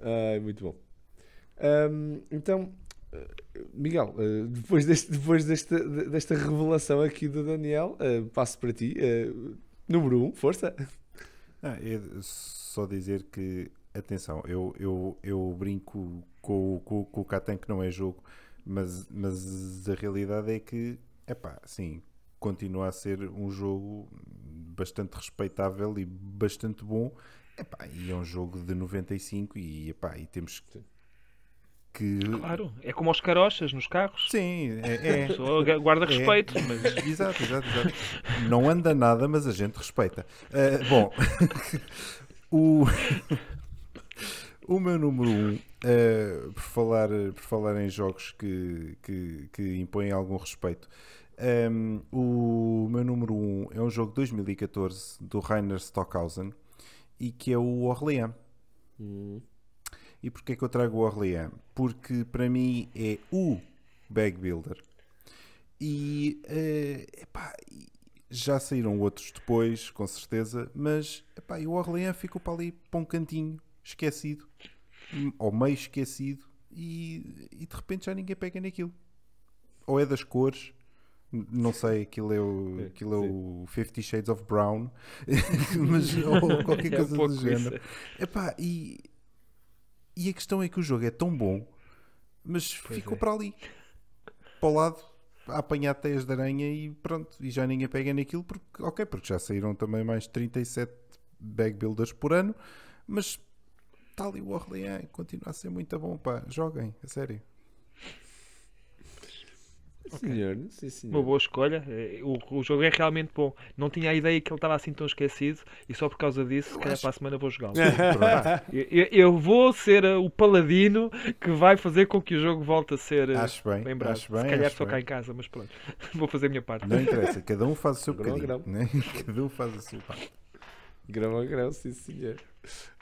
S1: Ah, muito bom. Um, então, Miguel, uh, depois, deste, depois desta, desta revelação aqui do Daniel, uh, passo para ti. Uh, número 1, um, força.
S3: Ah, é só dizer que, atenção, eu, eu, eu brinco com, com, com o Catan que não é jogo, mas, mas a realidade é que, é pá, sim, continua a ser um jogo bastante respeitável e bastante bom. Epá, e é um jogo de 95 e, epá, e temos que.
S2: Claro, é como os carochas nos carros.
S3: Sim, é.
S2: é guarda é. respeito. É,
S3: mas... Exato, exato, exato. Não anda nada, mas a gente respeita. Uh, bom, o. O meu número 1, um, uh, por, falar, por falar em jogos que, que, que impõem algum respeito, um, o meu número 1 um é um jogo de 2014 do Rainer Stockhausen e que é o Orleans. Hum. E porquê que eu trago o Orleans? Porque para mim é o bag builder. E uh, epá, já saíram outros depois, com certeza, mas epá, o Orleans ficou para ali para um cantinho, esquecido, ou meio esquecido, e, e de repente já ninguém pega naquilo. Ou é das cores, não sei, aquilo é o, aquilo é o Fifty Shades of Brown, mas ou qualquer é coisa é um do género. Epá, e e a questão é que o jogo é tão bom, mas pois ficou é. para ali, para o lado, a apanhar teias de aranha e pronto. E já ninguém pega naquilo, porque, ok, porque já saíram também mais 37 bag builders por ano, mas está ali o Orleans, continua a ser muito bom, pá, joguem, a sério.
S1: Senhor, sim, senhor.
S2: Uma boa escolha. É, o, o jogo é realmente bom. Não tinha a ideia que ele estava assim tão esquecido e só por causa disso, se calhar para a semana vou jogá-lo. eu, eu, vou ser uh, o paladino que vai fazer com que o jogo volte a ser uh,
S3: acho bem,
S2: lembrado.
S3: Acho bem,
S2: se calhar
S3: estou
S2: cá em casa, mas pronto. vou fazer a minha parte.
S3: Não interessa, cada um faz o seu grão, grão. Né? Cada um faz a sua parte.
S1: Grão a grão, sim senhor.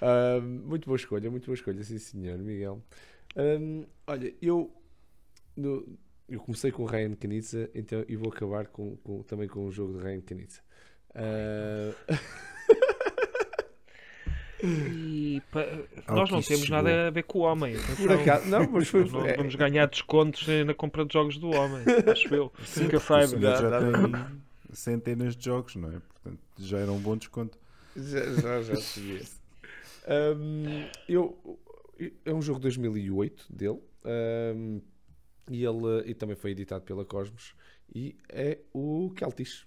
S1: Uh, muito boa escolha, muito boa escolha, sim senhor, Miguel. Um, olha, eu no, eu comecei com o Ryan Knizia então, e vou acabar com, com, também com o jogo de Ryan Knizia. Uh...
S2: E pa, nós não temos chegou. nada a ver com o homem.
S1: Por acaso, não, mas foi,
S2: não vamos ganhar descontos na compra de jogos do homem, acho eu. Sim, que eu saiba.
S3: Já, já tem centenas de jogos, não é? Portanto, já era um bom desconto.
S1: Já, já, já um, eu, é um jogo de 2008 dele. Um, e ele e também foi editado pela Cosmos e é o Celtics.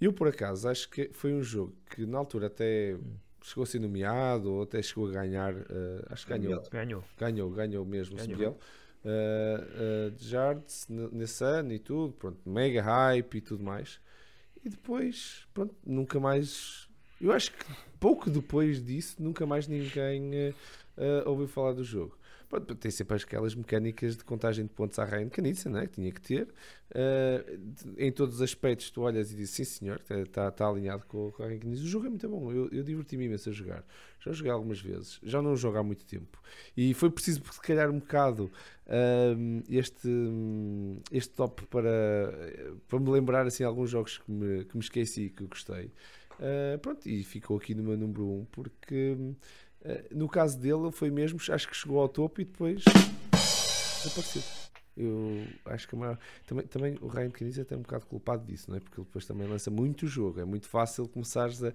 S1: Eu por acaso acho que foi um jogo que na altura até chegou a ser nomeado ou até chegou a ganhar, uh, acho que ganhou.
S2: Ganhou.
S1: Ganhou, ganhou mesmo, ganhou. Miguel. Uh, uh, de Jards nesse ano e tudo, pronto, mega hype e tudo mais. E depois, pronto, nunca mais. Eu acho que pouco depois disso, nunca mais ninguém uh, ouviu falar do jogo tem sempre aquelas mecânicas de contagem de pontos à Ryan Canitza, né? que tinha que ter. Uh, em todos os aspectos, tu olhas e dizes sim, senhor, está tá alinhado com, com a Ryan Canitza. O jogo é muito bom, eu, eu diverti-me imenso a jogar. Já joguei algumas vezes, já não jogo há muito tempo. E foi preciso, se calhar, um bocado uh, este, este top para, para me lembrar assim, alguns jogos que me, que me esqueci e que gostei. Uh, pronto, e ficou aqui no meu número 1 um, porque no caso dele, ele foi mesmo, acho que chegou ao topo e depois desapareceu. Eu acho que maior... também, também o Ryan Canizia tem um bocado culpado disso, não é? Porque ele depois também lança muito jogo. É muito fácil começares a.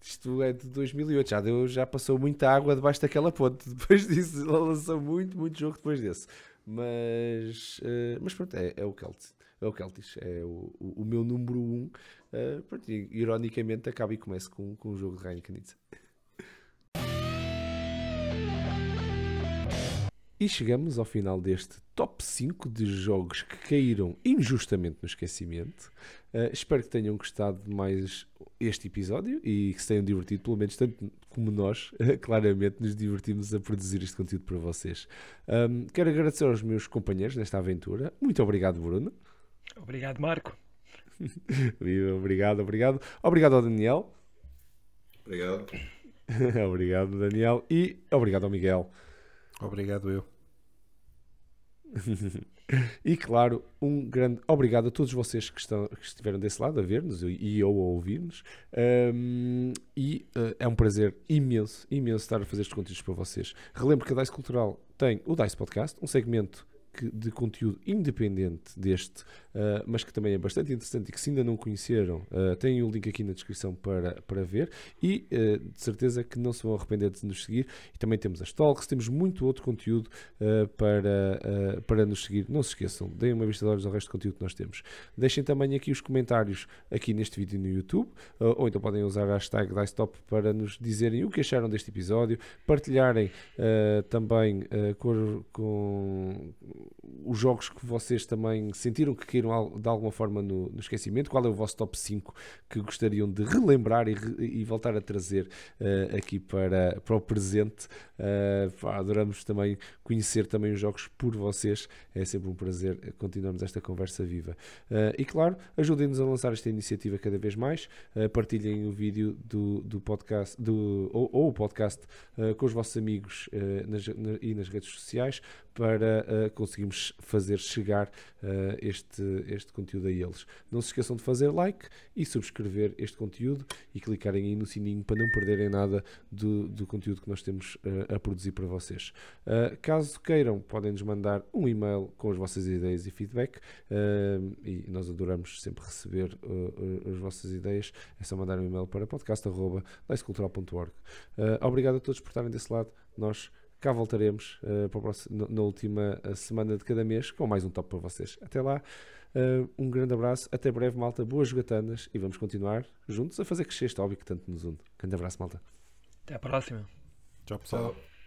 S1: Isto é de 2008, já, deu, já passou muita água debaixo daquela ponte. Depois disso, ele lançou muito, muito jogo depois desse. Mas, uh, mas pronto, é, é o Celtics. É o Celtics, é o, o, o meu número 1. Um, uh, ironicamente, acaba e começa com, com o jogo de Ryan Canizia. E chegamos ao final deste top 5 de jogos que caíram injustamente no esquecimento. Uh, espero que tenham gostado de mais este episódio e que se tenham divertido, pelo menos tanto como nós, claramente, nos divertimos a produzir este conteúdo para vocês. Um, quero agradecer aos meus companheiros nesta aventura. Muito obrigado, Bruno.
S2: Obrigado, Marco.
S1: Viva, obrigado, obrigado. Obrigado ao Daniel.
S4: Obrigado.
S1: obrigado, Daniel. E obrigado ao Miguel.
S3: Obrigado, eu.
S1: e claro, um grande obrigado a todos vocês que, estão, que estiveram desse lado a ver-nos e eu a ouvir-nos. Um, e uh, é um prazer imenso, imenso estar a fazer estes conteúdos para vocês. Relembro que a Dice Cultural tem o Dice Podcast, um segmento que, de conteúdo independente deste, uh, mas que também é bastante interessante e que se ainda não conheceram, uh, têm o link aqui na descrição para, para ver e uh, de certeza que não se vão arrepender de nos seguir. E também temos as talks, temos muito outro conteúdo para, para nos seguir. Não se esqueçam, deem uma vista de olhos ao resto do conteúdo que nós temos. Deixem também aqui os comentários aqui neste vídeo no YouTube, ou então podem usar a hashtag DiceTop para nos dizerem o que acharam deste episódio, partilharem também com, com os jogos que vocês também sentiram que caíram de alguma forma no, no esquecimento, qual é o vosso top 5 que gostariam de relembrar e, e voltar a trazer uh, aqui para, para o presente. Uh, adoramos também conhecer também os jogos por vocês, é sempre um prazer continuarmos esta conversa viva. Uh, e claro, ajudem-nos a lançar esta iniciativa cada vez mais, partilhem o vídeo do, do podcast do, ou, ou o podcast com os vossos amigos nas, na, e nas redes sociais para conseguirmos fazer chegar uh, este, este conteúdo a eles. Não se esqueçam de fazer like e subscrever este conteúdo e clicarem aí no sininho para não perderem nada do, do conteúdo que nós temos uh, a produzir para vocês. Uh, caso queiram, podem nos mandar um e-mail com as vossas ideias e feedback e nós adoramos sempre receber as vossas ideias. É só mandar um e-mail para podcast.dicecultural.org. obrigado a todos por estarem desse lado. Nós Cá voltaremos uh, próximo, na última eh, semana de cada mês com mais um top para vocês. Até lá, uh, um grande abraço, até breve, malta. Boas jogatanas e vamos continuar juntos a fazer crescer este hobby que tanto nos une. Grande abraço, malta.
S2: Até a próxima.
S3: Tchau, pessoal. Tchau.